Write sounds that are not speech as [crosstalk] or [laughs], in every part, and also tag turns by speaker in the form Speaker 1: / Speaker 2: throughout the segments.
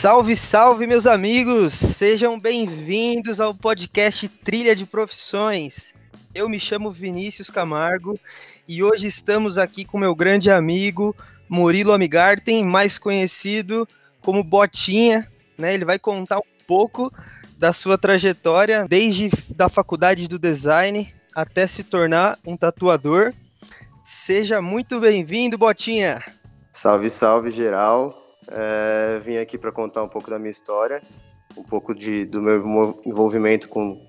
Speaker 1: Salve, salve, meus amigos! Sejam bem-vindos ao podcast Trilha de Profissões. Eu me chamo Vinícius Camargo e hoje estamos aqui com meu grande amigo Murilo Amigarten, mais conhecido como Botinha. Né? Ele vai contar um pouco da sua trajetória, desde da faculdade do design até se tornar um tatuador. Seja muito bem-vindo, Botinha!
Speaker 2: Salve, salve, geral! É, vim aqui para contar um pouco da minha história, um pouco de, do meu envolvimento com,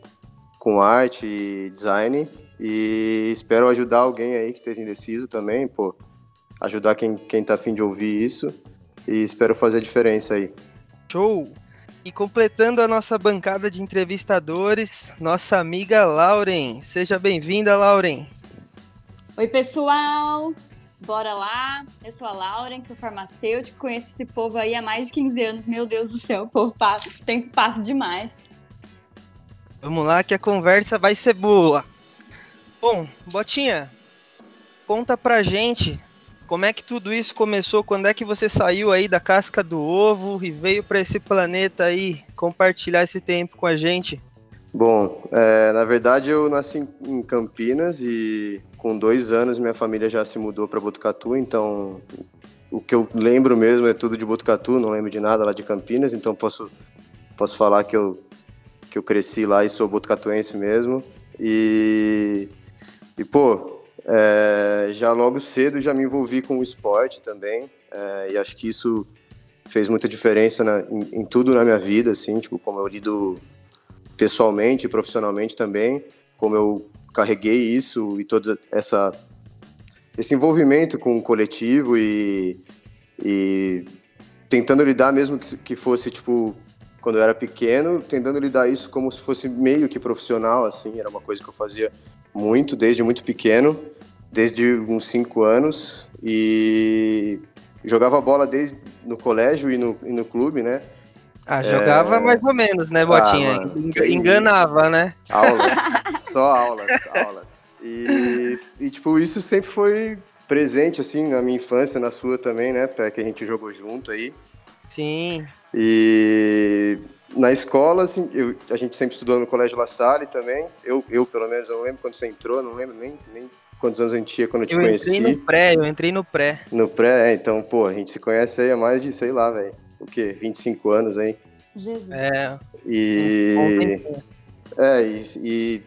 Speaker 2: com arte e design e espero ajudar alguém aí que esteja indeciso também, pô, ajudar quem, quem tá afim de ouvir isso e espero fazer a diferença aí.
Speaker 1: Show! E completando a nossa bancada de entrevistadores, nossa amiga Lauren. Seja bem-vinda, Lauren.
Speaker 3: Oi, pessoal! Bora lá, eu sou a Lauren, sou farmacêutica, conheço esse povo aí há mais de 15 anos. Meu Deus do céu, o povo passa, tempo passa demais.
Speaker 1: Vamos lá que a conversa vai ser boa. Bom, Botinha, conta pra gente como é que tudo isso começou, quando é que você saiu aí da casca do ovo e veio para esse planeta aí compartilhar esse tempo com a gente?
Speaker 2: Bom, é, na verdade eu nasci em Campinas e com dois anos minha família já se mudou para Botucatu, então o que eu lembro mesmo é tudo de Botucatu, não lembro de nada lá de Campinas, então posso, posso falar que eu, que eu cresci lá e sou botucatuense mesmo. E, e pô, é, já logo cedo já me envolvi com o esporte também, é, e acho que isso fez muita diferença na, em, em, tudo na minha vida, assim, tipo, como eu lido pessoalmente e profissionalmente também, como eu carreguei isso e toda essa esse envolvimento com o coletivo e, e tentando lidar mesmo que, que fosse tipo quando eu era pequeno, tentando lidar isso como se fosse meio que profissional assim, era uma coisa que eu fazia muito desde muito pequeno, desde uns cinco anos e jogava bola desde no colégio e no, e no clube, né?
Speaker 1: Ah, jogava é... mais ou menos, né, Botinha? Ah, mano, Enganava, né?
Speaker 2: Aulas, [laughs] só aulas, aulas. E, e, tipo, isso sempre foi presente, assim, na minha infância, na sua também, né? Pra que a gente jogou junto aí.
Speaker 1: Sim.
Speaker 2: E na escola, assim, eu, a gente sempre estudou no Colégio La Salle também. Eu, eu, pelo menos, eu não lembro quando você entrou, não lembro nem, nem quantos anos a gente tinha quando eu te eu conheci.
Speaker 1: Eu entrei no pré, eu entrei no pré.
Speaker 2: No pré, é, então, pô, a gente se conhece aí há mais de, sei lá, velho o quê? 25 anos aí.
Speaker 3: Jesus.
Speaker 1: É.
Speaker 2: E. É, e, e,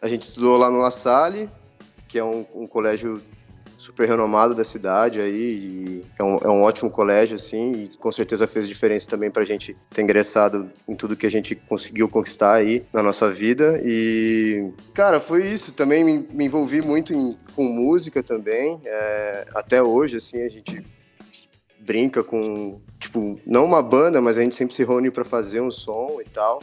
Speaker 2: a gente estudou lá no La Salle, que é um, um colégio super renomado da cidade aí, é um, é um ótimo colégio, assim, e com certeza fez diferença também pra gente ter ingressado em tudo que a gente conseguiu conquistar aí na nossa vida. E, cara, foi isso. Também me, me envolvi muito em, com música também. É, até hoje, assim, a gente brinca com, tipo, não uma banda, mas a gente sempre se reúne para fazer um som e tal.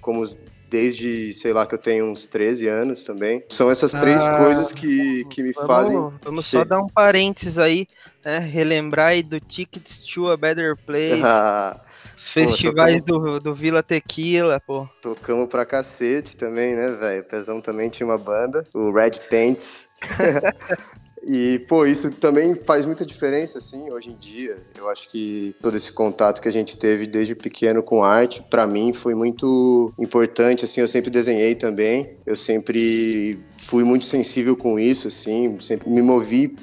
Speaker 2: Como desde, sei lá, que eu tenho uns 13 anos também. São essas três ah, coisas que, que me
Speaker 1: vamos,
Speaker 2: fazem.
Speaker 1: Vamos só dar um parênteses aí, né? Relembrar aí do Tickets to a Better Place. Ah, [laughs] os festivais pô, tocamos, do, do Vila Tequila, pô.
Speaker 2: Tocamos pra cacete também, né, velho? O Pezão também tinha uma banda, o Red Paints. [laughs] E, pô, isso também faz muita diferença, assim, hoje em dia. Eu acho que todo esse contato que a gente teve desde pequeno com arte, para mim, foi muito importante, assim, eu sempre desenhei também. Eu sempre fui muito sensível com isso, assim, sempre me movi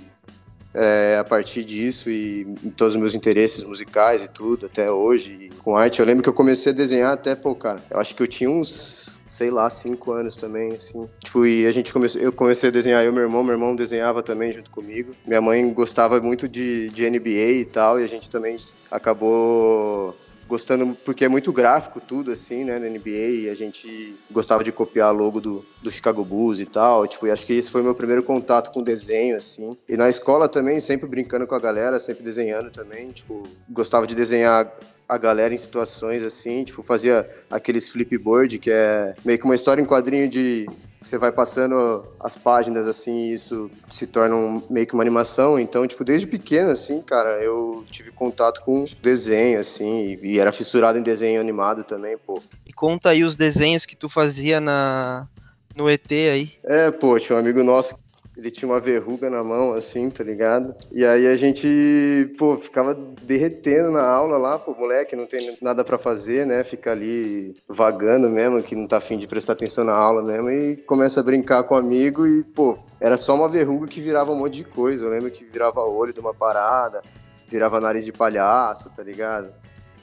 Speaker 2: é, a partir disso e todos os meus interesses musicais e tudo, até hoje. E com arte, eu lembro que eu comecei a desenhar até, pô, cara, eu acho que eu tinha uns sei lá, cinco anos também, assim. Tipo, e a gente começou, eu comecei a desenhar, eu e meu irmão, meu irmão desenhava também junto comigo. Minha mãe gostava muito de, de NBA e tal, e a gente também acabou gostando, porque é muito gráfico tudo, assim, né, na NBA, e a gente gostava de copiar logo do, do Chicago Bulls e tal, tipo, e acho que esse foi meu primeiro contato com desenho, assim. E na escola também, sempre brincando com a galera, sempre desenhando também, tipo, gostava de desenhar a galera em situações assim, tipo, fazia aqueles flipboard, que é meio que uma história em quadrinho de você vai passando as páginas assim, e isso se torna um, meio que uma animação. Então, tipo, desde pequeno assim, cara, eu tive contato com desenho assim, e, e era fissurado em desenho animado também, pô.
Speaker 1: E conta aí os desenhos que tu fazia na no ET aí.
Speaker 2: É, pô, tinha um amigo nosso ele tinha uma verruga na mão, assim, tá ligado? E aí a gente, pô, ficava derretendo na aula lá, pô, moleque, não tem nada para fazer, né? Fica ali vagando mesmo, que não tá afim de prestar atenção na aula mesmo, e começa a brincar com o amigo e, pô, era só uma verruga que virava um monte de coisa. Eu lembro que virava olho de uma parada, virava nariz de palhaço, tá ligado?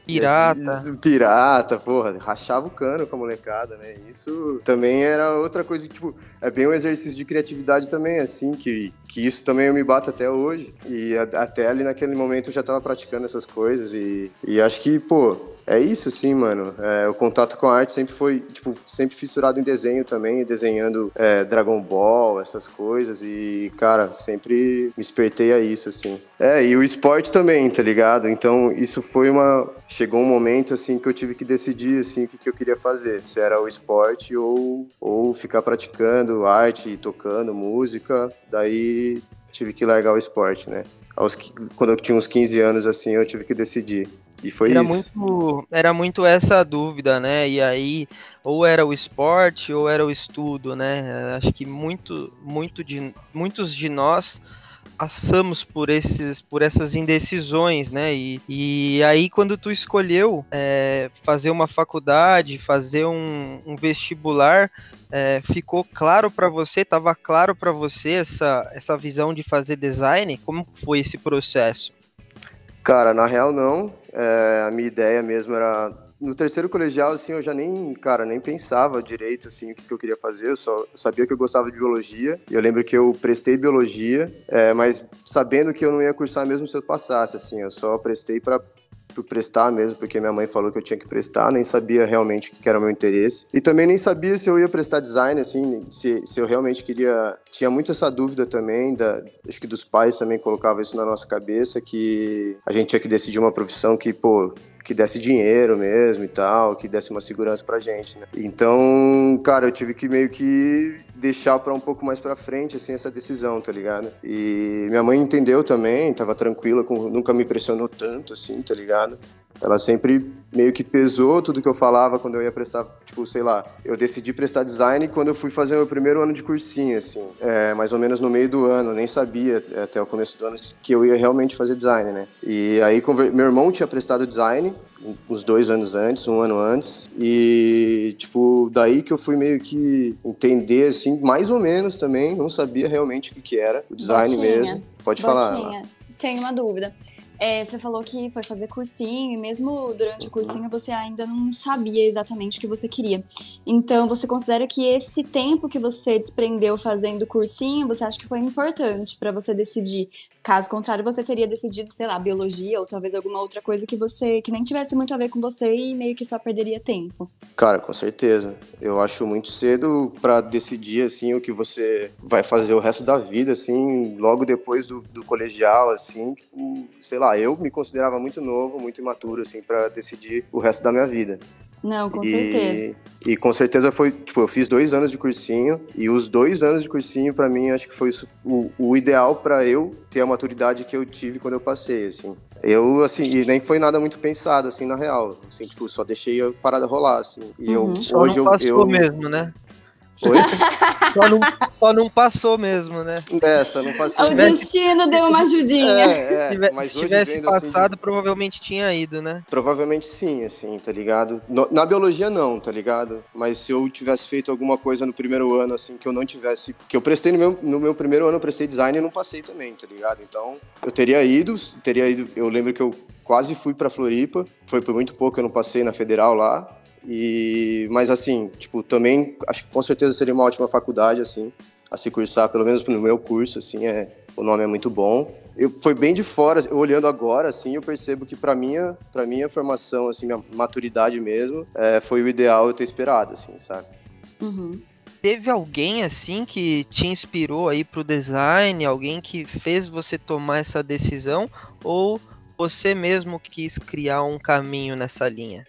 Speaker 1: Pirata.
Speaker 2: Pirata, porra, rachava o cano com a molecada, né? Isso também era outra coisa que, tipo, é bem um exercício de criatividade também, assim, que, que isso também eu me bato até hoje. E a, até ali naquele momento eu já tava praticando essas coisas e, e acho que, pô, é isso, sim, mano. É, o contato com a arte sempre foi, tipo, sempre fissurado em desenho também, desenhando é, Dragon Ball, essas coisas. E, cara, sempre me espertei a isso, assim. É, e o esporte também, tá ligado? Então, isso foi uma. Chegou um momento, assim, que eu tive que decidir, assim, o que, que eu queria fazer. Se era o esporte ou, ou ficar praticando arte, tocando música. Daí tive que largar o esporte, né? Aos, quando eu tinha uns 15 anos, assim, eu tive que decidir. E foi
Speaker 1: era
Speaker 2: isso.
Speaker 1: Muito, era muito essa dúvida, né? E aí, ou era o esporte ou era o estudo, né? Acho que muito, muito de, muitos de nós passamos por esses por essas indecisões, né? E, e aí quando tu escolheu é, fazer uma faculdade, fazer um, um vestibular, é, ficou claro para você, estava claro para você essa, essa visão de fazer design? Como foi esse processo?
Speaker 2: Cara, na real não. É, a minha ideia mesmo era no terceiro colegial, assim, eu já nem, cara, nem pensava direito, assim, o que, eu queria fazer. Eu só sabia que eu gostava de biologia. E eu lembro que eu prestei biologia, é, mas sabendo que eu não ia cursar mesmo se eu passasse, assim. Eu só prestei para por prestar mesmo, porque minha mãe falou que eu tinha que prestar, nem sabia realmente o que era o meu interesse. E também nem sabia se eu ia prestar design, assim, se, se eu realmente queria. Tinha muito essa dúvida também, da, acho que dos pais também colocavam isso na nossa cabeça, que a gente tinha que decidir uma profissão que, pô, que desse dinheiro mesmo e tal, que desse uma segurança pra gente, né? Então, cara, eu tive que meio que deixar para um pouco mais para frente assim essa decisão, tá ligado? E minha mãe entendeu também, tava tranquila, com, nunca me pressionou tanto assim, tá ligado? Ela sempre meio que pesou tudo que eu falava quando eu ia prestar, tipo, sei lá, eu decidi prestar design quando eu fui fazer meu primeiro ano de cursinho, assim, é, mais ou menos no meio do ano, nem sabia até o começo do ano que eu ia realmente fazer design, né? E aí meu irmão tinha prestado design uns dois anos antes, um ano antes, e, tipo, daí que eu fui meio que entender, assim, mais ou menos também, não sabia realmente o que, que era, o design Botinha. mesmo. Pode Botinha. falar.
Speaker 3: Tenho uma dúvida. É, você falou que foi fazer cursinho, e mesmo durante o cursinho você ainda não sabia exatamente o que você queria. Então, você considera que esse tempo que você desprendeu fazendo cursinho, você acha que foi importante para você decidir Caso contrário, você teria decidido, sei lá, biologia ou talvez alguma outra coisa que você que nem tivesse muito a ver com você e meio que só perderia tempo.
Speaker 2: Cara, com certeza. Eu acho muito cedo para decidir assim o que você vai fazer o resto da vida, assim, logo depois do, do colegial, assim, tipo, sei lá, eu me considerava muito novo, muito imaturo, assim, para decidir o resto da minha vida.
Speaker 3: Não, com e, certeza.
Speaker 2: E com certeza foi, tipo, eu fiz dois anos de cursinho e os dois anos de cursinho, para mim, acho que foi o, o ideal para eu ter a maturidade que eu tive quando eu passei, assim. Eu, assim, e nem foi nada muito pensado, assim, na real. Assim, tipo, só deixei a parada rolar, assim. E
Speaker 1: uhum. eu, hoje eu, eu... mesmo, né?
Speaker 2: Oi? [laughs]
Speaker 1: Só não, só não passou mesmo, né?
Speaker 2: É, só não passou.
Speaker 3: O destino deu uma ajudinha.
Speaker 2: É,
Speaker 1: é, se tivesse assim, passado, assim, provavelmente tinha ido, né?
Speaker 2: Provavelmente sim, assim, tá ligado? No, na biologia não, tá ligado? Mas se eu tivesse feito alguma coisa no primeiro ano, assim, que eu não tivesse... Que eu prestei no meu, no meu primeiro ano, eu prestei design e não passei também, tá ligado? Então, eu teria ido, teria ido... Eu lembro que eu quase fui pra Floripa, foi por muito pouco que eu não passei na Federal lá, e, mas assim, tipo, também acho que com certeza seria uma ótima faculdade, assim, a se cursar, pelo menos no meu curso, assim, é, o nome é muito bom. Eu, foi bem de fora, olhando agora, assim, eu percebo que para minha, para minha formação, assim, minha maturidade mesmo, é, foi o ideal eu ter esperado, assim, sabe?
Speaker 3: Uhum.
Speaker 1: Teve alguém, assim, que te inspirou aí pro design, alguém que fez você tomar essa decisão, ou você mesmo quis criar um caminho nessa linha?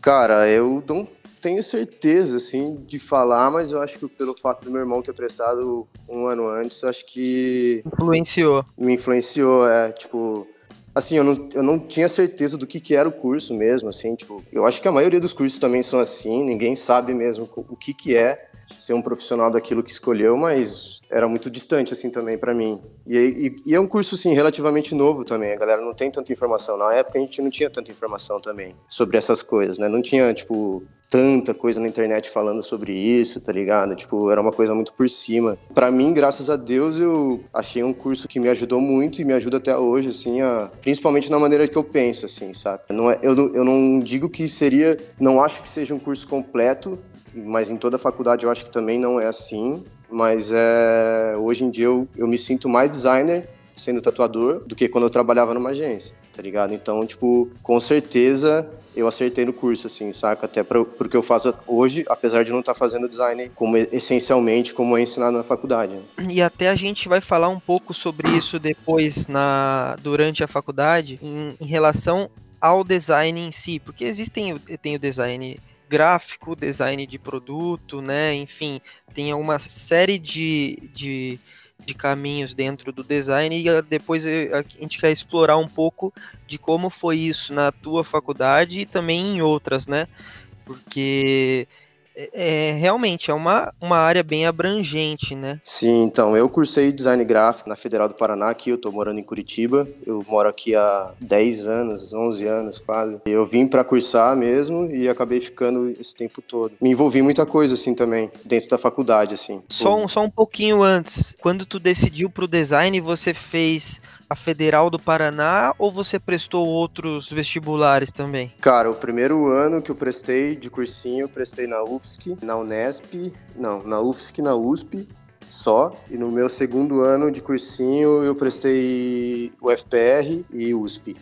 Speaker 2: Cara, eu não tenho certeza, assim, de falar, mas eu acho que pelo fato do meu irmão ter prestado um ano antes, eu acho que.
Speaker 1: Influenciou.
Speaker 2: Me influenciou, é, tipo. Assim, eu não, eu não tinha certeza do que, que era o curso mesmo, assim, tipo, eu acho que a maioria dos cursos também são assim, ninguém sabe mesmo o que que é, ser um profissional daquilo que escolheu, mas era muito distante assim também para mim. E, e, e, é um curso assim relativamente novo também. A galera não tem tanta informação. Na época a gente não tinha tanta informação também sobre essas coisas, né? Não tinha tipo tanta coisa na internet falando sobre isso, tá ligado? Tipo, era uma coisa muito por cima. Para mim, graças a Deus, eu achei um curso que me ajudou muito e me ajuda até hoje, assim, a, principalmente na maneira que eu penso, assim, sabe? Não é, eu, eu não digo que seria, não acho que seja um curso completo, mas em toda a faculdade eu acho que também não é assim. Mas é, hoje em dia eu, eu me sinto mais designer sendo tatuador do que quando eu trabalhava numa agência, tá ligado? Então, tipo, com certeza eu acertei no curso, assim, saca? Até para o que eu faço hoje, apesar de não estar tá fazendo design como essencialmente como é ensinado na faculdade.
Speaker 1: E até a gente vai falar um pouco sobre isso depois na durante a faculdade em, em relação ao design em si, porque existem tem o design gráfico, design de produto, né? Enfim, tem uma série de, de, de caminhos dentro do design e depois a gente quer explorar um pouco de como foi isso na tua faculdade e também em outras, né? Porque é, é, realmente é uma, uma área bem abrangente, né?
Speaker 2: Sim, então, eu cursei design gráfico na Federal do Paraná, aqui eu tô morando em Curitiba. Eu moro aqui há 10 anos, 11 anos quase. Eu vim para cursar mesmo e acabei ficando esse tempo todo. Me envolvi em muita coisa, assim, também, dentro da faculdade, assim.
Speaker 1: Só um, só um pouquinho antes, quando tu decidiu pro design, você fez a Federal do Paraná ou você prestou outros vestibulares também?
Speaker 2: Cara, o primeiro ano que eu prestei de cursinho, eu prestei na UFSC, na Unesp, não, na UFSC, na USP só. E no meu segundo ano de cursinho eu prestei o FPR e USP.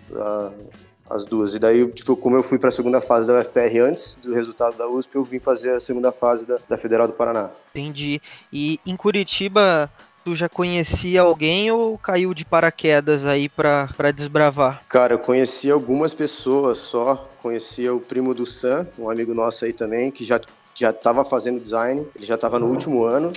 Speaker 2: as duas. E daí, tipo, como eu fui para a segunda fase da UFPR antes do resultado da USP, eu vim fazer a segunda fase da, da Federal do Paraná.
Speaker 1: Entendi. E em Curitiba, tu já conhecia alguém ou caiu de paraquedas aí pra, desbravar?
Speaker 2: Cara, eu conheci algumas pessoas só. Conhecia o primo do Sam, um amigo nosso aí também, que já, já tava fazendo design. Ele já tava no último ano.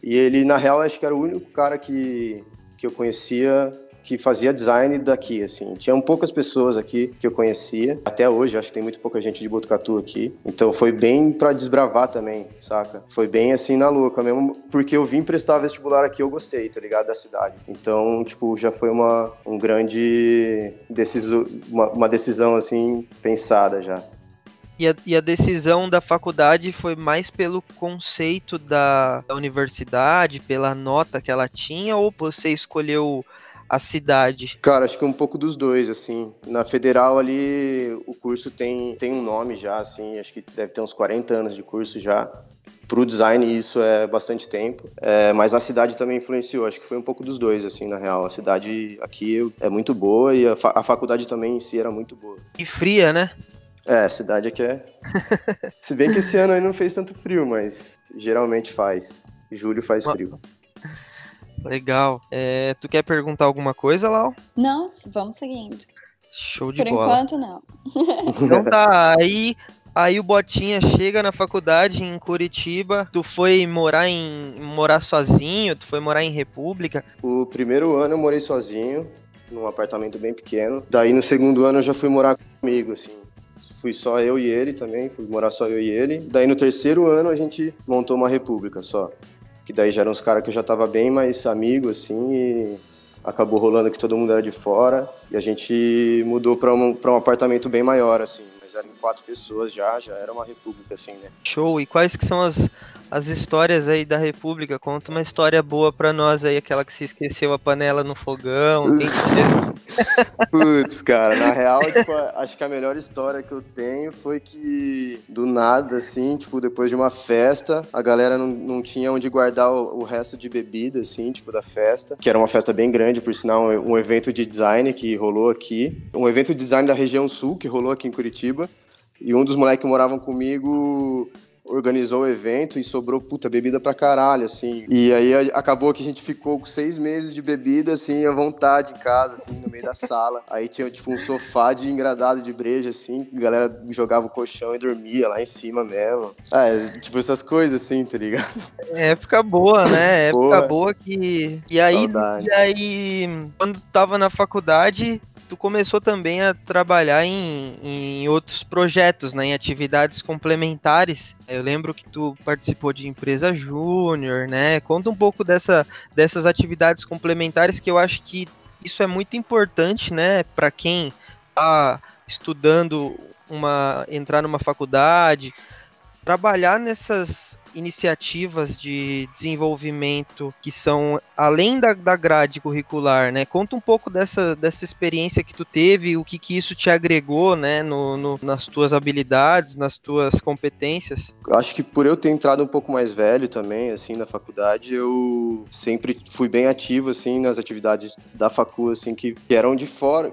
Speaker 2: E ele, na real, acho que era o único cara que, que eu conhecia que fazia design daqui, assim. Tinham poucas pessoas aqui que eu conhecia. Até hoje, acho que tem muito pouca gente de Botucatu aqui. Então foi bem para desbravar também, saca? Foi bem assim na louca mesmo, porque eu vim prestar vestibular aqui, eu gostei, tá ligado? Da cidade. Então, tipo, já foi uma um grande decisão, uma, uma decisão assim pensada já.
Speaker 1: E a, e a, decisão da faculdade foi mais pelo conceito da, da, universidade, pela nota que ela tinha, ou você escolheu a cidade?
Speaker 2: Cara, acho que um pouco dos dois, assim. Na federal ali, o curso tem, tem um nome já, assim, acho que deve ter uns 40 anos de curso já. Pro design isso é bastante tempo, é, mas a cidade também influenciou, acho que foi um pouco dos dois, assim, na real. A cidade aqui é muito boa e a, fa a faculdade também em si era muito boa.
Speaker 1: E fria, né?
Speaker 2: É, a cidade aqui é. [laughs] Se bem que esse ano aí não fez tanto frio, mas geralmente faz. Julho faz frio.
Speaker 1: Legal. É, tu quer perguntar alguma coisa, Lau?
Speaker 3: Não, vamos seguindo.
Speaker 1: Show de
Speaker 3: Por
Speaker 1: bola.
Speaker 3: Por enquanto, não. [laughs]
Speaker 1: Então tá, aí, aí o Botinha chega na faculdade em Curitiba. Tu foi morar em morar sozinho? Tu foi morar em República?
Speaker 2: O primeiro ano eu morei sozinho, num apartamento bem pequeno. Daí no segundo ano eu já fui morar comigo, assim. Fui só eu e ele também, fui morar só eu e ele. Daí no terceiro ano a gente montou uma república só que daí já eram uns caras que eu já tava bem mais amigo, assim, e acabou rolando que todo mundo era de fora, e a gente mudou para um, um apartamento bem maior, assim, eram quatro pessoas já, já era uma república, assim, né.
Speaker 1: Show, e quais que são as, as histórias aí da república? Conta uma história boa pra nós aí, aquela que se esqueceu a panela no fogão, quem que [laughs]
Speaker 2: Putz, cara, na real, tipo, acho que a melhor história que eu tenho foi que do nada, assim, tipo, depois de uma festa, a galera não, não tinha onde guardar o, o resto de bebida, assim, tipo, da festa, que era uma festa bem grande, por sinal, um, um evento de design que rolou aqui, um evento de design da região sul que rolou aqui em Curitiba. E um dos moleques que moravam comigo organizou o evento e sobrou, puta, bebida pra caralho, assim. E aí acabou que a gente ficou com seis meses de bebida, assim, à vontade em casa, assim, no meio da sala. [laughs] Aí tinha, tipo, um sofá de engradado de breja, assim, a galera jogava o colchão e dormia lá em cima mesmo. É, tipo, essas coisas, assim, tá ligado?
Speaker 1: É época boa, né? [laughs] Época boa, boa que... E aí, e aí, quando tava na faculdade, tu começou também a trabalhar em, em outros projetos, né, em atividades complementares. Eu lembro que tu participou de empresa júnior, né? Conta um pouco dessa, dessas atividades complementares que eu acho que isso é muito importante, né, para quem está estudando uma entrar numa faculdade, trabalhar nessas iniciativas de desenvolvimento que são além da, da grade curricular, né? Conta um pouco dessa, dessa experiência que tu teve, o que, que isso te agregou, né, no, no, nas tuas habilidades, nas tuas competências.
Speaker 2: Acho que por eu ter entrado um pouco mais velho também, assim, na faculdade, eu sempre fui bem ativo, assim, nas atividades da facu, assim, que, que eram de fora,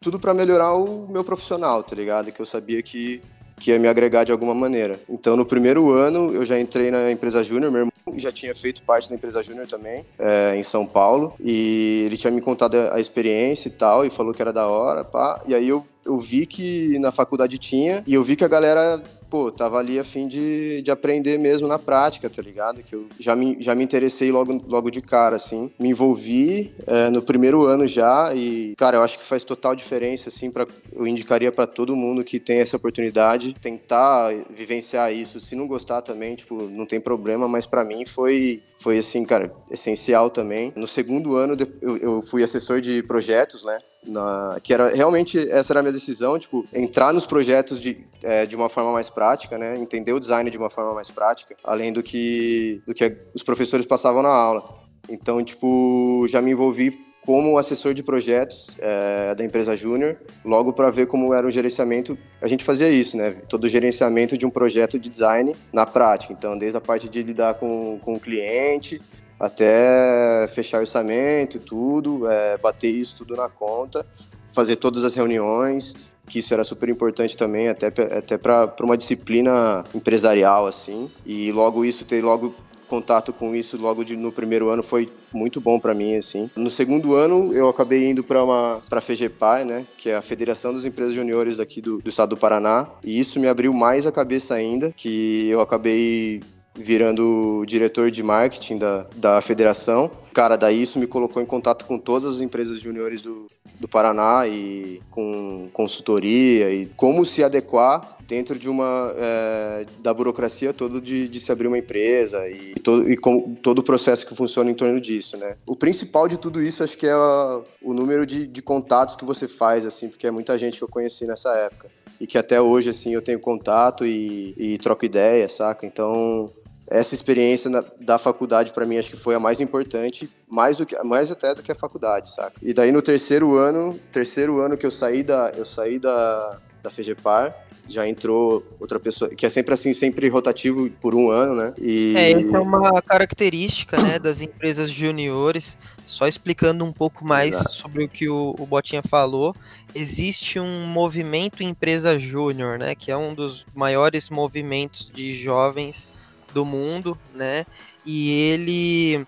Speaker 2: tudo para melhorar o meu profissional, tá ligado? Que eu sabia que que ia me agregar de alguma maneira. Então, no primeiro ano, eu já entrei na empresa Júnior, meu irmão já tinha feito parte da empresa Júnior também, é, em São Paulo, e ele tinha me contado a experiência e tal, e falou que era da hora, pá. E aí eu, eu vi que na faculdade tinha, e eu vi que a galera pô, tava ali a fim de, de aprender mesmo na prática, tá ligado? Que eu já me, já me interessei logo, logo de cara, assim. Me envolvi é, no primeiro ano já e, cara, eu acho que faz total diferença, assim, pra, eu indicaria para todo mundo que tem essa oportunidade tentar vivenciar isso. Se não gostar também, tipo, não tem problema, mas para mim foi, foi assim, cara, essencial também. No segundo ano eu, eu fui assessor de projetos, né? Na, que era realmente essa era a minha decisão, tipo, entrar nos projetos de, é, de uma forma mais prática, né? Entender o design de uma forma mais prática, além do que, do que os professores passavam na aula. Então, tipo, já me envolvi como assessor de projetos é, da empresa Júnior, logo para ver como era o gerenciamento. A gente fazia isso, né? Todo o gerenciamento de um projeto de design na prática. Então, desde a parte de lidar com, com o cliente, até fechar orçamento e tudo, é, bater isso tudo na conta, fazer todas as reuniões, que isso era super importante também, até, até para uma disciplina empresarial, assim. E logo isso, ter logo contato com isso logo de, no primeiro ano foi muito bom para mim assim. No segundo ano eu acabei indo para uma para FEGEPAI, né, que é a Federação das Empresas Juniores daqui do, do estado do Paraná, e isso me abriu mais a cabeça ainda, que eu acabei virando diretor de marketing da, da federação. Cara, daí isso me colocou em contato com todas as empresas juniores do, do Paraná e com consultoria e como se adequar dentro de uma é, da burocracia toda de, de, se abrir uma empresa e, todo, e com todo o processo que funciona em torno disso, né? O principal de tudo isso acho que é a, o número de, de contatos que você faz, assim, porque é muita gente que eu conheci nessa época e que até hoje assim eu tenho contato e, e troco ideia, saca? Então essa experiência na, da faculdade para mim acho que foi a mais importante, mais do que mais até do que a faculdade, saca? E daí no terceiro ano, terceiro ano que eu saí da eu saí da da FEGEPAR, já entrou outra pessoa, que é sempre assim, sempre rotativo por um ano, né?
Speaker 1: E... É, essa é uma característica, né, das empresas juniores, só explicando um pouco mais Exato. sobre o que o, o Botinha falou, existe um movimento empresa júnior, né, que é um dos maiores movimentos de jovens do mundo, né? E ele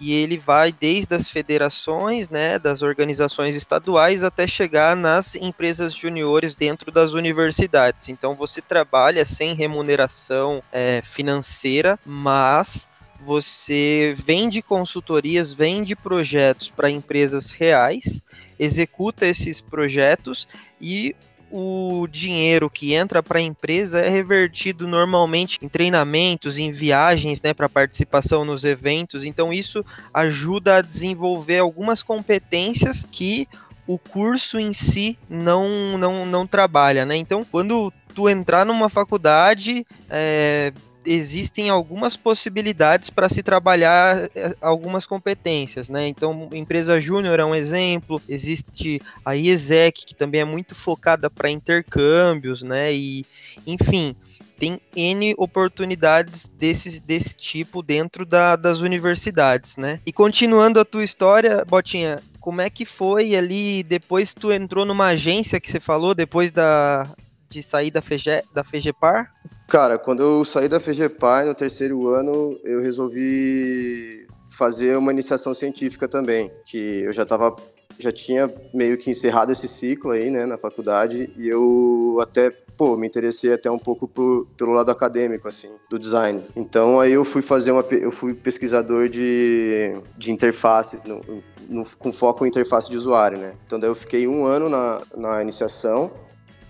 Speaker 1: e ele vai desde as federações, né, das organizações estaduais até chegar nas empresas juniores dentro das universidades. Então você trabalha sem remuneração é, financeira, mas você vende consultorias, vende projetos para empresas reais, executa esses projetos e o dinheiro que entra para a empresa é revertido normalmente em treinamentos, em viagens, né, para participação nos eventos. Então isso ajuda a desenvolver algumas competências que o curso em si não não, não trabalha, né? Então quando tu entrar numa faculdade é, existem algumas possibilidades para se trabalhar eh, algumas competências, né? Então, empresa júnior é um exemplo, existe a IESEC, que também é muito focada para intercâmbios, né? E, enfim, tem N oportunidades desse, desse tipo dentro da, das universidades, né? E continuando a tua história, Botinha, como é que foi ali, depois tu entrou numa agência que você falou, depois da, de sair da, FEGE, da FEGEPAR?
Speaker 2: Cara, quando eu saí da FEGEPAR no terceiro ano, eu resolvi fazer uma iniciação científica também, que eu já estava já tinha meio que encerrado esse ciclo aí, né, na faculdade, e eu até pô, me interessei até um pouco por, pelo lado acadêmico, assim, do design. Então aí eu fui fazer uma, eu fui pesquisador de, de interfaces, no, no, com foco em interface de usuário, né? Então daí eu fiquei um ano na, na iniciação,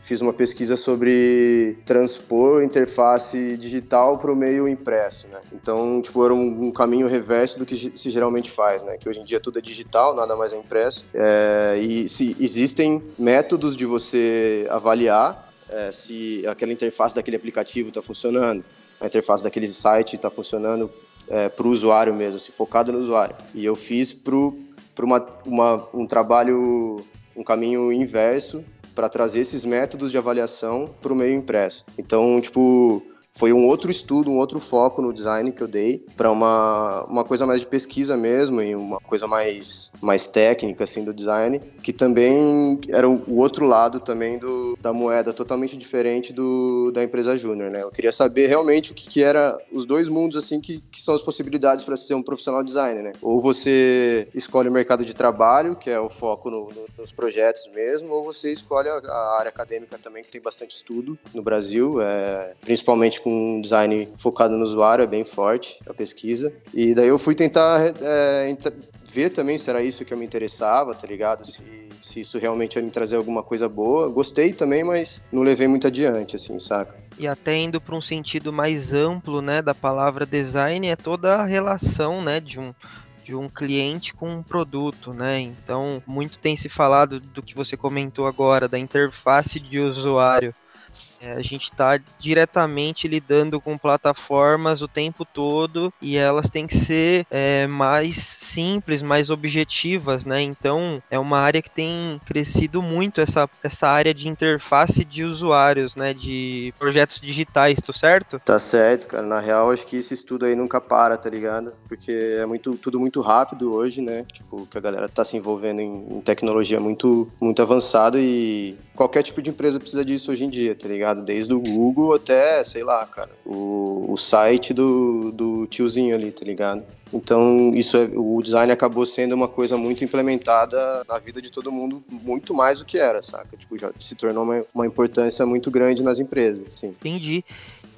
Speaker 2: fiz uma pesquisa sobre transpor interface digital para o meio impresso, né? Então, tipo, era um, um, caminho reverso do que se geralmente faz, né? Que hoje em dia tudo é digital, nada mais é impresso. É, e se existem métodos de você avaliar é, se aquela interface daquele aplicativo está funcionando, a interface daquele site está funcionando é, para o usuário mesmo, se focado no usuário. E eu fiz para um trabalho, um caminho inverso, para trazer esses métodos de avaliação para o meio impresso. Então, tipo, foi um outro estudo, um outro foco no design que eu dei para uma, uma coisa mais de pesquisa mesmo e uma coisa mais, mais técnica assim do design, que também era o outro lado também do, da moeda, totalmente diferente do da empresa júnior, né? Eu queria saber realmente o que, que era os dois mundos assim que, que são as possibilidades para ser um profissional designer, né? Ou você escolhe o mercado de trabalho, que é o foco no, no, nos projetos mesmo, ou você escolhe a, a, área acadêmica também, que tem bastante estudo no Brasil, é, principalmente com um design focado no usuário, é bem forte a pesquisa. E daí eu fui tentar é, ver também se era isso que eu me interessava, tá ligado? Se, se isso realmente ia me trazer alguma coisa boa. Gostei também, mas não levei muito adiante, assim, saca?
Speaker 1: E até indo para um sentido mais amplo, né, da palavra design, é toda a relação, né, de um de um cliente com um produto, né? Então, muito tem se falado do que você comentou agora, da interface de usuário. É, a gente está diretamente lidando com plataformas o tempo todo e elas têm que ser é, mais simples, mais objetivas, né? Então é uma área que tem crescido muito essa, essa área de interface de usuários, né? De projetos digitais, tô certo?
Speaker 2: Tá certo, cara. Na real, acho que esse estudo aí nunca para, tá ligado? Porque é muito, tudo muito rápido hoje, né? Tipo, que a galera tá se envolvendo em, em tecnologia muito, muito avançada e qualquer tipo de empresa precisa disso hoje em dia, tá ligado? Desde o Google até, sei lá, cara, o, o site do, do tiozinho ali, tá ligado? Então, isso é, o design acabou sendo uma coisa muito implementada na vida de todo mundo, muito mais do que era, saca? Tipo, já se tornou uma, uma importância muito grande nas empresas, sim.
Speaker 1: Entendi.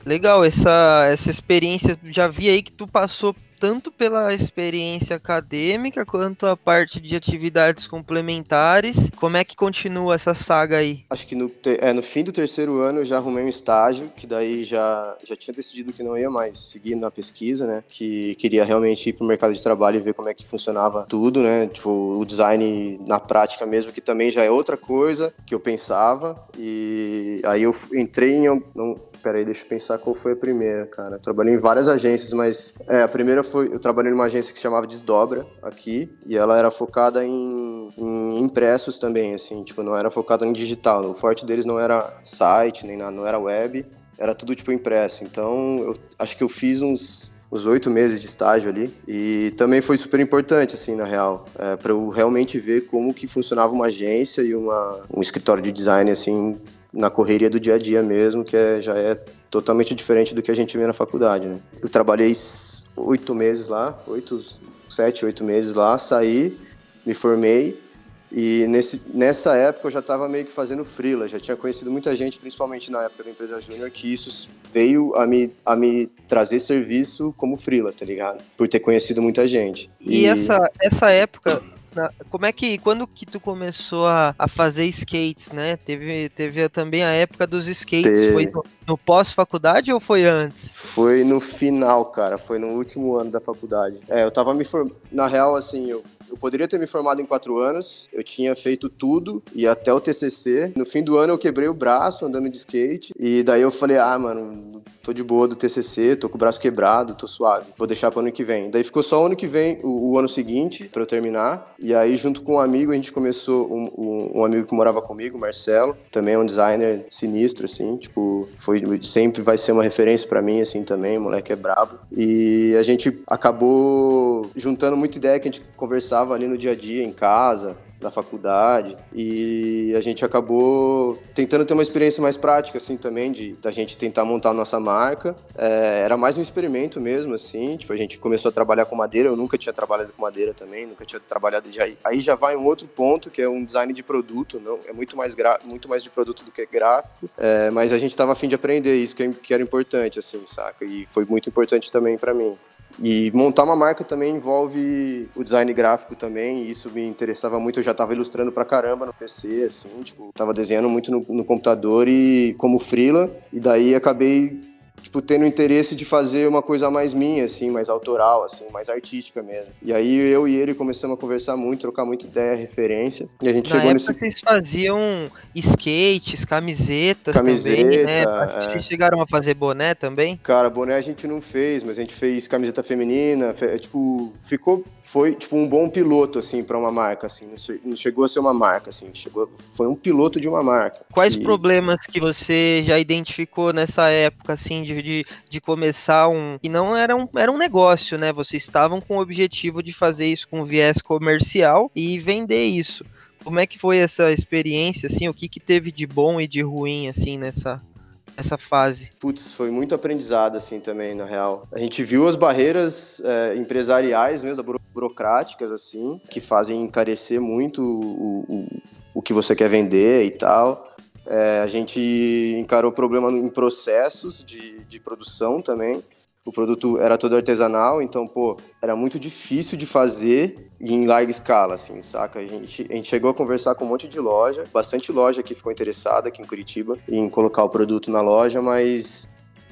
Speaker 1: Legal, essa, essa experiência, já vi aí que tu passou tanto pela experiência acadêmica quanto a parte de atividades complementares. Como é que continua essa saga aí?
Speaker 2: Acho que no, é, no fim do terceiro ano eu já arrumei um estágio, que daí já, já tinha decidido que não ia mais seguir na pesquisa, né? Que queria realmente ir para o mercado de trabalho e ver como é que funcionava tudo, né? Tipo, o design na prática mesmo, que também já é outra coisa que eu pensava. E aí eu entrei em. Não, Peraí, deixa eu pensar qual foi a primeira, cara. Eu trabalhei em várias agências, mas é, a primeira foi. Eu trabalhei numa agência que se chamava Desdobra aqui, e ela era focada em, em impressos também, assim, tipo, não era focada em digital. O forte deles não era site, nem nada, não era web, era tudo tipo impresso. Então, eu acho que eu fiz uns uns oito meses de estágio ali e também foi super importante assim na real é, para eu realmente ver como que funcionava uma agência e uma, um escritório de design assim na correria do dia a dia mesmo, que é, já é totalmente diferente do que a gente vê na faculdade, né? Eu trabalhei oito meses lá, oito, sete, oito meses lá, saí, me formei e nesse, nessa época eu já estava meio que fazendo freela, já tinha conhecido muita gente, principalmente na época da empresa júnior, que isso veio a me, a me trazer serviço como freela, tá ligado? Por ter conhecido muita gente.
Speaker 1: E, e essa, essa época na, como é que, quando que tu começou a, a fazer skates, né? Teve, teve também a época dos skates, Te... foi no, no pós-faculdade ou foi antes?
Speaker 2: Foi no final, cara, foi no último ano da faculdade. É, eu tava me formando, na real, assim, eu eu poderia ter me formado em quatro anos, eu tinha feito tudo e até o TCC. No fim do ano eu quebrei o braço andando de skate e daí eu falei, ah, mano, tô de boa do TCC, tô com o braço quebrado, tô suave, vou deixar pro ano que vem. Daí ficou só o ano que vem, o, o ano seguinte, para eu terminar. E aí, junto com um amigo, a gente começou, um, um, um, amigo que morava comigo, Marcelo, também é um designer sinistro, assim, tipo, foi, sempre vai ser uma referência para mim, assim, também, o moleque é brabo. E a gente acabou juntando muita ideia que a gente conversava ali no dia a dia, em casa, da faculdade e a gente acabou tentando ter uma experiência mais prática, assim, também, de da gente tentar montar a nossa marca. É, era mais um experimento mesmo, assim, tipo, a gente começou a trabalhar com madeira, eu nunca tinha trabalhado com madeira também, nunca tinha trabalhado, já, aí já vai um outro ponto, que é um design de produto, não, é muito mais, gra, muito mais de produto do que gráfico, é, mas a gente estava afim de aprender isso, que, é, que era importante, assim, saca? E foi muito importante também para mim. E montar uma marca também envolve o design gráfico também, e isso me interessava muito. Eu já estava ilustrando pra caramba no PC, assim, tipo, tava desenhando muito no, no computador e como freela, e daí acabei tipo, tendo interesse de fazer uma coisa mais minha, assim, mais autoral, assim, mais artística mesmo. E aí eu e ele começamos a conversar muito, trocar muita ideia, referência. E a gente
Speaker 1: Na
Speaker 2: chegou
Speaker 1: época
Speaker 2: nesse.
Speaker 1: vocês faziam skates, camisetas
Speaker 2: Camiseta,
Speaker 1: também, né?
Speaker 2: é.
Speaker 1: Vocês chegaram a fazer boné também?
Speaker 2: Cara, boné a gente não fez, mas a gente fez camiseta feminina, fe- tipo, ficou foi tipo um bom piloto assim para uma marca assim, não che- não chegou a ser uma marca assim, chegou foi um piloto de uma marca.
Speaker 1: Quais
Speaker 2: E-
Speaker 1: problemas que você já identificou nessa época, assim, de, de, de começar um. E não era um, era um negócio, né? Vocês estavam com o objetivo de fazer isso com viés comercial e vender isso. Como é que foi essa experiência, assim? O que, que teve de bom e de ruim, assim, nessa, nessa fase?
Speaker 2: Putz, foi muito aprendizado, assim, também, na real. A gente viu as barreiras é, empresariais mesmo, buro- burocráticas, assim, que fazem encarecer muito o, o, o que você quer vender e tal. É, a gente encarou problema em processos de, de produção também. O produto era todo artesanal, então, pô, era muito difícil de fazer em larga escala, assim, saca? A gente, a gente chegou a conversar com um monte de loja, bastante loja que ficou interessada aqui em Curitiba em colocar o produto na loja, mas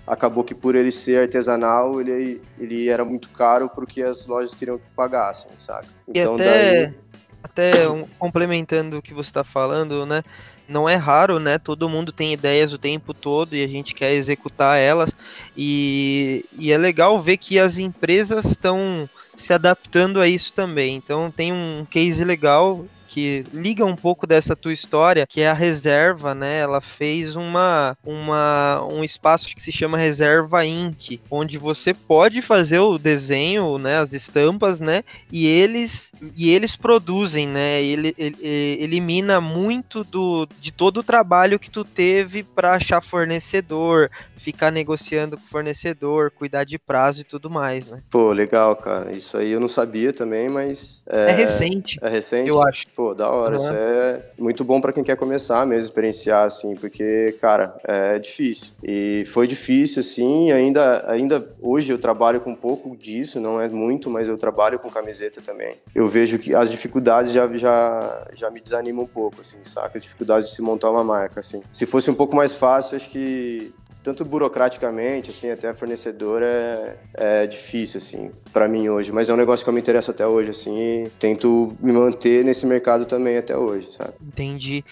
Speaker 2: acabou que por ele ser artesanal, ele, ele era muito caro porque as lojas queriam que pagassem, saca?
Speaker 1: E até, até um- complementando o que você está falando, né? Não é raro, né? Todo mundo tem ideias o tempo todo e a gente quer executar elas. E, e é legal ver que as empresas estão se adaptando a isso também. Então tem um case legal que liga um pouco dessa tua história, que é a reserva, né? Ela fez uma, uma um espaço que se chama Reserva Inc, onde você pode fazer o desenho, né, as estampas, né, e eles e eles produzem, né? Ele, ele- ele- elimina muito do de todo o trabalho que tu teve para achar fornecedor, ficar negociando com o fornecedor, cuidar de prazo e tudo mais, né?
Speaker 2: Pô, legal, cara. Isso aí eu não sabia também, mas...
Speaker 1: É, recente,
Speaker 2: É recente?
Speaker 1: eu acho.
Speaker 2: Pô, da hora.
Speaker 1: Uhum.
Speaker 2: Isso é muito bom pra quem quer começar mesmo, experienciar, assim, porque, cara, é difícil. E foi difícil, assim, ainda, ainda hoje eu trabalho com um pouco disso, não é muito, mas eu trabalho com camiseta também. Eu vejo que as dificuldades já, já, já me desanimam um pouco, assim, saca? As dificuldades de se montar uma marca, assim. Se fosse um pouco mais fácil, acho que tanto burocraticamente, assim, até fornecedor é, é difícil, assim, pra mim hoje. Mas é um negócio que eu me interesso até hoje, assim, e tento me manter nesse mercado também até hoje, sabe?
Speaker 1: Entendi.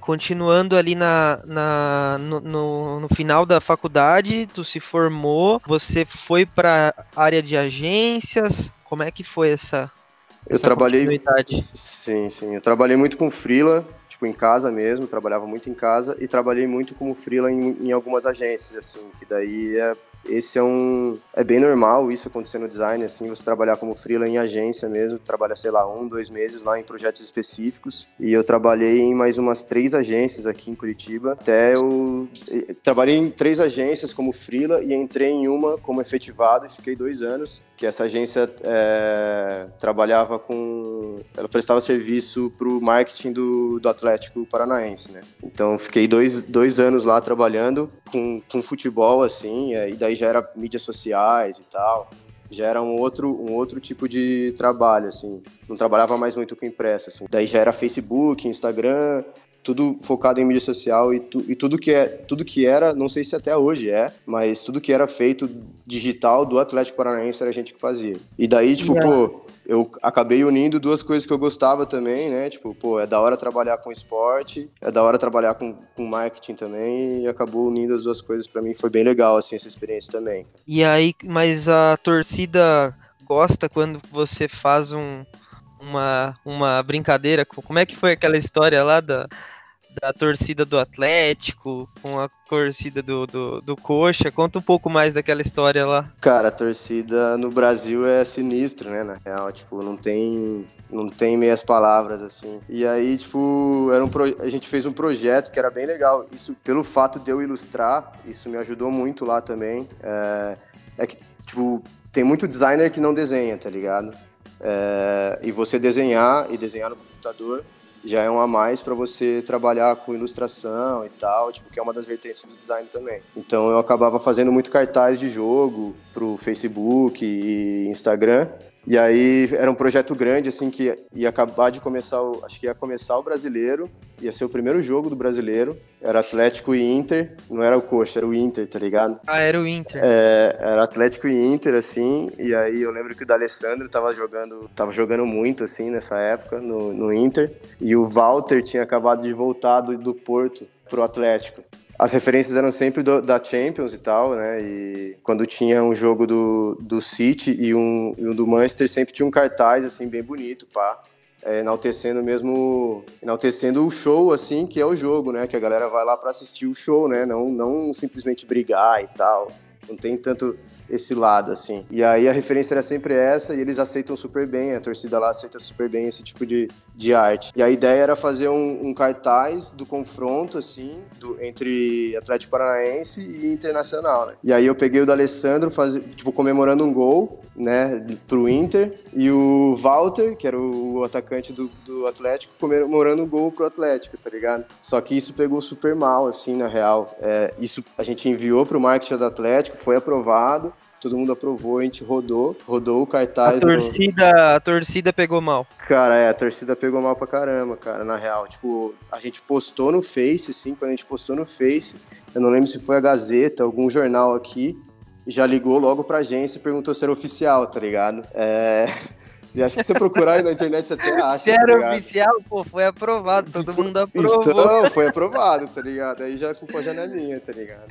Speaker 1: Continuando ali na, na- no, no- no final da faculdade, tu se formou, você foi para área de agências. Como é que foi essa,
Speaker 2: Eu trabalhei? Sim, sim. Eu trabalhei muito com freela, tipo, em casa mesmo, trabalhava muito em casa e trabalhei muito como freela em, em algumas agências, assim, que daí é, esse é um... é bem normal isso acontecer no design, assim, você trabalhar como freela em agência mesmo, trabalhar, sei lá, um, dois meses lá em projetos específicos. E eu trabalhei em mais umas três agências aqui em Curitiba, até eu... Trabalhei em três agências como freela e entrei em uma como efetivado e fiquei dois anos, que essa agência é, trabalhava com. Ela prestava serviço para o marketing do, do Atlético Paranaense, né? Então fiquei dois, dois anos lá trabalhando com, com futebol, assim, e daí já era mídias sociais e tal. Já era um outro, um outro tipo de trabalho, assim. Não trabalhava mais muito com impresso, assim. Daí já era Facebook, Instagram, tudo focado em mídia social e, tu, e tudo que é tudo que era não sei se até hoje é mas tudo que era feito digital do Atlético Paranaense era a gente que fazia e daí tipo
Speaker 1: Yeah.
Speaker 2: pô eu acabei unindo duas coisas que eu gostava também né tipo pô é da hora trabalhar com esporte é da hora trabalhar com, com marketing também e acabou unindo as duas coisas para mim foi bem legal assim essa experiência também
Speaker 1: E aí, mas a torcida gosta quando você faz um, uma, uma brincadeira? Como é que foi aquela história lá da, da torcida do Atlético, com a torcida do, do, do Coxa. Conta um pouco mais daquela história lá.
Speaker 2: Cara, a torcida no Brasil é sinistra, né? Na real, tipo, não tem não tem meias palavras, assim. E aí, tipo, era um pro... a gente fez um projeto que era bem legal. Isso, pelo fato de eu ilustrar, isso me ajudou muito lá também. É, é que, tipo, tem muito designer que não desenha, tá ligado? É... E você desenhar e desenhar no computador já é um a mais para você trabalhar com ilustração e tal, tipo, que é uma das vertentes do design também. Então eu acabava fazendo muito cartaz de jogo pro Facebook e Instagram e aí era um projeto grande, assim, que ia acabar de começar, o, acho que ia começar o brasileiro, ia ser o primeiro jogo do brasileiro, era Atlético e Inter, não era o Coxa, era o Inter, tá ligado?
Speaker 1: Ah, era o Inter.
Speaker 2: É, era Atlético e Inter, assim, e aí eu lembro que o D'Alessandro tava jogando, tava jogando muito, assim, nessa época, no, no Inter, e o Walter tinha acabado de voltar do, do Porto pro Atlético as referências eram sempre do, da Champions e tal, né? E quando tinha um jogo do, do City e um, e um do Manchester, sempre tinha um cartaz, assim, bem bonito, pá. É, enaltecendo mesmo, enaltecendo o show, assim, que é o jogo, né? Que a galera vai lá para assistir o show, né? Não, não simplesmente brigar e tal. Não tem tanto esse lado, assim. E aí a referência era sempre essa e eles aceitam super bem, a torcida lá aceita super bem esse tipo de, de arte. E a ideia era fazer um, um cartaz do confronto, assim, do, entre Atlético Paranaense e Internacional, né? E aí eu peguei o do Alessandro, faz, tipo, comemorando um gol, né, pro Inter, e o Walter, que era o atacante do, do Atlético, comemorando um gol pro Atlético, tá ligado? Só que isso pegou super mal, assim, na real. É, isso a gente enviou pro marketing do Atlético, foi aprovado, todo mundo aprovou, a gente rodou, rodou o cartaz.
Speaker 1: A torcida, no... a torcida pegou mal.
Speaker 2: Cara, é, a torcida pegou mal pra caramba, cara, na real. Tipo, a gente postou no Face, assim, quando a gente postou no Face, eu não lembro se foi a Gazeta, algum jornal aqui, já ligou logo pra agência e perguntou se era oficial, tá ligado? É. [laughs] E acho que se você procurar aí na internet você até acha. Se
Speaker 1: tá era tá oficial, pô, foi aprovado, todo mundo aprovou.
Speaker 2: Então, foi aprovado, tá ligado? Aí já a culpa já não é minha, tá ligado?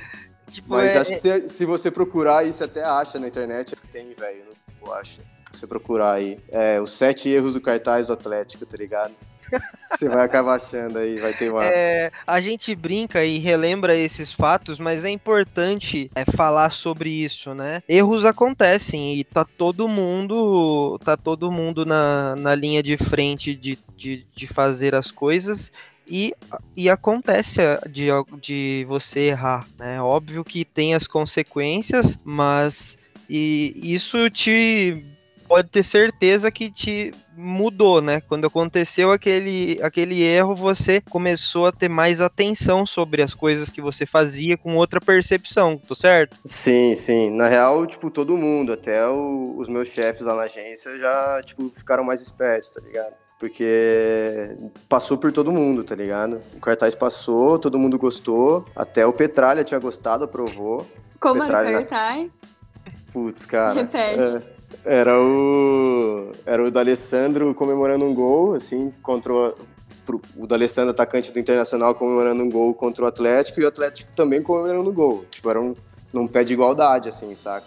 Speaker 2: Tipo, Mas é, acho que se, se, você procurar você até acha na internet. Tem, velho, eu acho. Se você procurar aí. É, os sete erros do cartaz do Atlético, tá ligado? [laughs] Você vai acabar achando aí, vai ter uma.
Speaker 1: É, a gente brinca e relembra esses fatos, mas é importante é, falar sobre isso, né? Erros acontecem e tá todo mundo. tá todo mundo na, na linha de frente de, de, de fazer as coisas e, e acontece de, de você errar, né? Óbvio que tem as consequências, mas e isso te pode ter certeza que te mudou, né? Quando aconteceu aquele, aquele erro, você começou a ter mais atenção sobre as coisas que você fazia com outra percepção, tô certo?
Speaker 2: Sim, sim. Na real, tipo, todo mundo, até o, os meus chefes lá na agência já, tipo, ficaram mais espertos, tá ligado? Porque passou por todo mundo, tá ligado? O cartaz passou, todo mundo gostou. Até o Petralha tinha gostado, aprovou.
Speaker 3: Como Petralha... era o cartaz?
Speaker 2: Putz, cara.
Speaker 3: Repete. É,
Speaker 2: era o. Era o D'Alessandro comemorando um gol, assim, contra o. O D'Alessandro, atacante do Internacional, comemorando um gol contra o Atlético, e o Atlético também comemorando um gol. Tipo, era um, num pé de igualdade, assim, saca?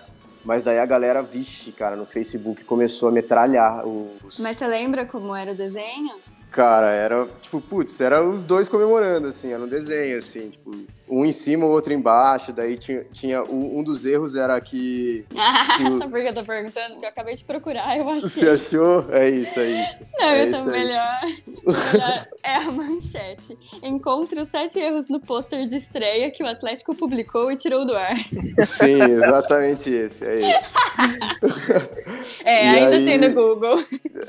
Speaker 2: Mas daí a galera, vixe, cara, no Facebook começou a metralhar os.
Speaker 3: Mas você lembra como era o desenho?
Speaker 2: Cara, era, tipo, putz, era os dois comemorando, assim, era um desenho, assim, tipo, um em cima, o outro embaixo, daí tinha, tinha um, dos erros era que...
Speaker 3: que o... [laughs] Sabe por que eu tô perguntando? Porque eu acabei de procurar, eu achei.
Speaker 2: Você achou? É isso, é isso.
Speaker 3: Não,
Speaker 2: é
Speaker 3: eu tô melhor. melhor. É a manchete. Encontre os sete erros no pôster de estreia que o Atlético publicou e tirou do ar.
Speaker 2: Sim, exatamente esse, é esse.
Speaker 3: é, e ainda aí, tem no Google.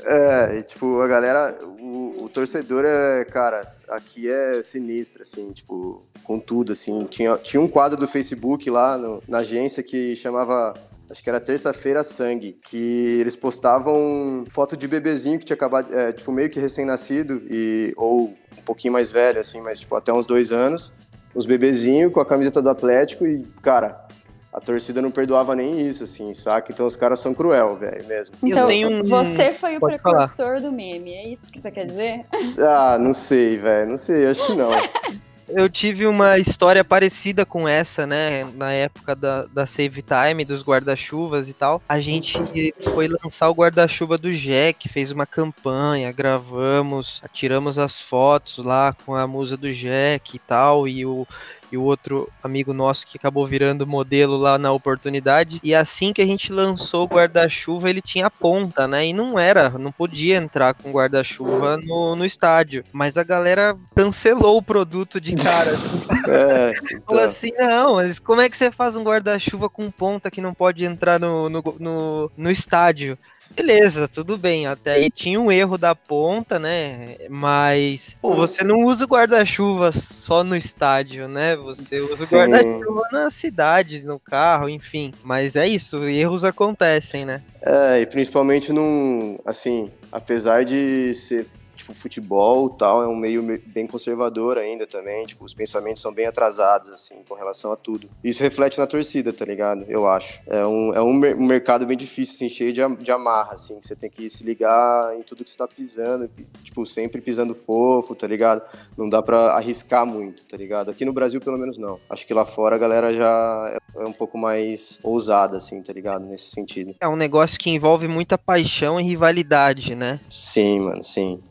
Speaker 2: É, tipo, a galera, o, o torcedor é, cara, aqui é sinistro, assim, tipo, com tudo, assim. Tinha, tinha um quadro do Facebook lá no, na agência que chamava acho que era terça-feira sangue, que eles postavam foto de bebezinho que tinha acabado, é, tipo, meio que recém-nascido, e ou um pouquinho mais velho, assim, mas tipo, até uns dois anos, os bebezinhos com a camiseta do Atlético e, cara, a torcida não perdoava nem isso, assim, saca? Então os caras são cruel, velho, mesmo.
Speaker 3: Então, um... você foi o Pode precursor falar. do meme, é isso que você quer dizer? [laughs]
Speaker 2: Ah, não sei, velho, não sei, acho que não. [laughs]
Speaker 1: eu tive uma história parecida com essa, né? Na época da, da Save Time, dos guarda-chuvas e tal. A gente foi lançar o guarda-chuva do Jack, fez uma campanha, gravamos, tiramos as fotos lá com a musa do Jack e tal, e o e o outro amigo nosso que acabou virando modelo lá na oportunidade. E assim que a gente lançou o guarda-chuva, ele tinha ponta, né? E não era, não podia entrar com guarda-chuva no, no estádio. Mas a galera cancelou o produto de cara. [laughs] é, então. Falou assim: não, mas como é que você faz um guarda-chuva com ponta que não pode entrar no, no, no, no estádio? Beleza, tudo bem. Até aí tinha um erro da ponta, né? Mas pô, você não usa guarda-chuva só no estádio, né? Você usa guarda-chuva na cidade, no carro, enfim. Mas é isso, erros acontecem, né?
Speaker 2: É, e principalmente num. Assim, apesar de ser tipo, futebol tal é um meio bem conservador ainda também, tipo, os pensamentos são bem atrasados, assim, com relação a tudo. Isso reflete na torcida, tá ligado? Eu acho. É um, é um, um mercado bem difícil, assim, cheio de, de amarra, assim, que você tem que se ligar em tudo que você tá pisando, tipo, sempre pisando fofo, tá ligado? Não dá pra arriscar muito, tá ligado? Aqui no Brasil, pelo menos, não. Acho que lá fora a galera já é um pouco mais ousada, assim, tá ligado? Nesse sentido.
Speaker 1: É um negócio que envolve muita paixão e rivalidade, né?
Speaker 2: Sim, mano, sim.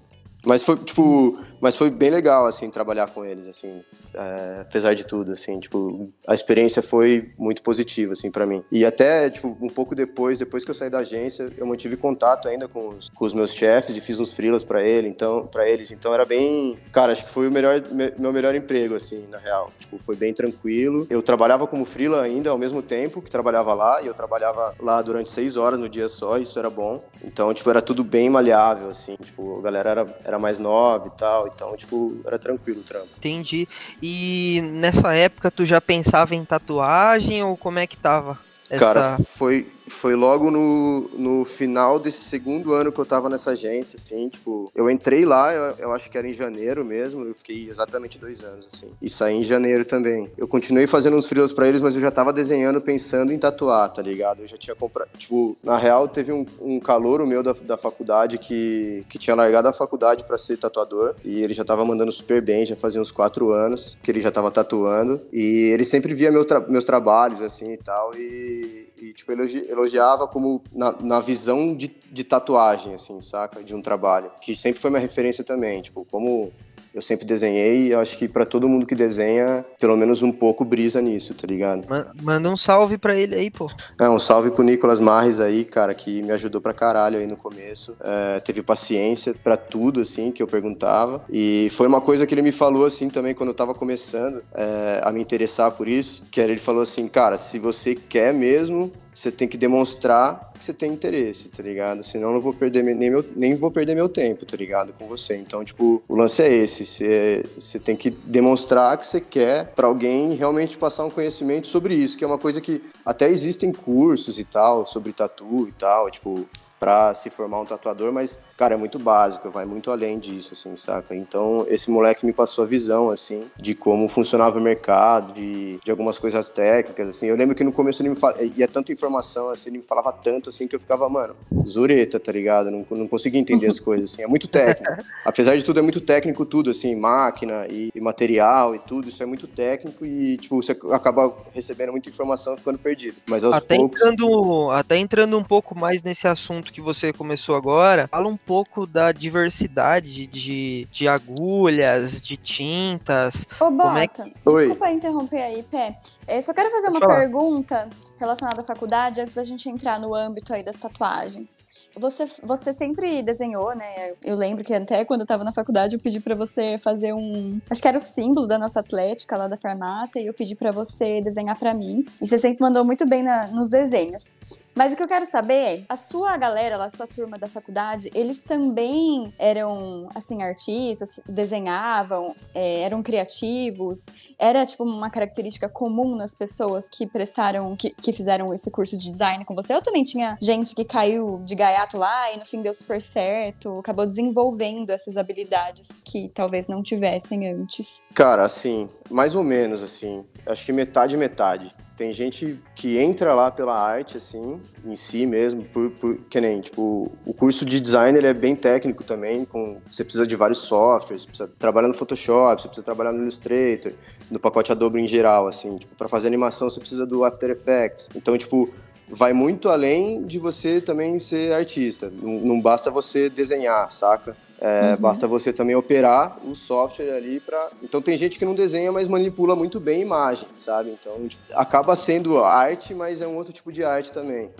Speaker 2: Mas foi, tipo, mas foi bem legal, assim, trabalhar com eles, assim, é, apesar de tudo, assim, tipo, a experiência foi muito positiva, assim, para mim. E até, tipo, um pouco depois, depois que eu saí da agência, eu mantive contato ainda com os, com os meus chefes e fiz uns freelas para ele, então, para eles, então era bem, cara, acho que foi o melhor, meu melhor emprego, assim, na real, tipo, foi bem tranquilo. Eu trabalhava como freela ainda ao mesmo tempo que trabalhava lá, e eu trabalhava lá durante seis horas no dia só, isso era bom. Então, tipo, era tudo bem maleável, assim, tipo, a galera era, era mais nova e tal, então, tipo, era tranquilo o trampo.
Speaker 1: Entendi. E nessa época tu já pensava em tatuagem ou como é que tava?
Speaker 2: Essa... Cara, foi, foi logo no, no final desse segundo ano que eu tava nessa agência, assim, tipo, eu entrei lá, eu, eu acho que era em janeiro mesmo, eu fiquei exatamente dois anos, assim, e saí em janeiro também. Eu continuei fazendo uns frilos para eles, mas eu já tava desenhando pensando em tatuar, tá ligado? Eu já tinha comprado, tipo, na real teve um, um calor meu da, da faculdade que, que tinha largado a faculdade para ser tatuador, e ele já tava mandando super bem, já fazia uns quatro anos que ele já tava tatuando, e ele sempre via meu tra meus trabalhos, assim, e tal, e, e tipo, elogi elogiava como na, na visão de, de tatuagem, assim, saca? De um trabalho. Que sempre foi minha referência também, tipo, como eu sempre desenhei e acho que para todo mundo que desenha, pelo menos um pouco brisa nisso, tá ligado?
Speaker 1: Manda um salve pra ele aí, pô.
Speaker 2: É, um salve pro Nicolas Marres aí, cara, que me ajudou pra caralho aí no começo. É, teve paciência para tudo, assim, que eu perguntava. E foi uma coisa que ele me falou, assim, também quando eu tava começando é, a me interessar por isso, que era ele falou assim, cara, se você quer mesmo, você tem que demonstrar que você tem interesse, tá ligado? Senão não vou perder nem, meu, nem vou perder meu tempo, tá ligado? Com você. Então, tipo, o lance é esse. Você, você tem que demonstrar que você quer para alguém realmente passar um conhecimento sobre isso, que é uma coisa que até existem cursos e tal, sobre tatu e tal, tipo, para se formar um tatuador, mas, cara, é muito básico, vai muito além disso, assim, saca? Então, esse moleque me passou a visão, assim, de como funcionava o mercado, de, de algumas coisas técnicas, assim. Eu lembro que no começo ele me falava, e é tanta informação, assim, ele me falava tanto, assim, que eu ficava, mano, zureta, tá ligado? Não, não conseguia entender as [laughs] coisas, assim. É muito técnico. Apesar de tudo, é muito técnico tudo, assim, máquina e, e material e tudo, isso é muito técnico e, tipo, você acaba recebendo muita informação e ficando perdido. Mas aos
Speaker 1: até
Speaker 2: poucos...
Speaker 1: Entrando, até entrando um pouco mais nesse assunto assunto que você começou agora, fala um pouco da diversidade de, de agulhas, de tintas.
Speaker 3: Ô, Bota, é que... desculpa Oi. interromper aí, Pé. Eu só quero fazer uma pergunta relacionada à faculdade antes da gente entrar no âmbito aí das tatuagens. Você, você sempre desenhou, né? Eu lembro que até quando eu tava na faculdade eu pedi para você fazer um, acho que era o símbolo da nossa atlética lá da farmácia e eu pedi para você desenhar para mim. E você sempre mandou muito bem na, nos desenhos. Mas o que eu quero saber é, a sua galera, a sua turma da faculdade, eles também eram, assim, artistas, desenhavam, é, eram criativos? Era, tipo, uma característica comum nas pessoas que prestaram, que, que fizeram esse curso de design com você? Eu também tinha gente que caiu de gaiato lá e no fim deu super certo, acabou desenvolvendo essas habilidades que talvez não tivessem antes.
Speaker 2: Cara, assim, mais ou menos, assim, acho que metade, metade Tem gente que entra lá pela arte, assim, em si mesmo, por, por que nem, tipo, o curso de design ele é bem técnico também, com você precisa de vários softwares, você precisa trabalhar no Photoshop, você precisa trabalhar no Illustrator, no pacote Adobe em geral, assim, tipo, para fazer animação você precisa do After Effects. Então, tipo, vai muito além de você também ser artista. Não, não basta você desenhar, saca? É, uhum. Basta você também operar o software ali para. Então tem gente que não desenha, mas manipula muito bem a imagem, sabe? Então tipo, acaba sendo arte, mas é um outro tipo de arte também.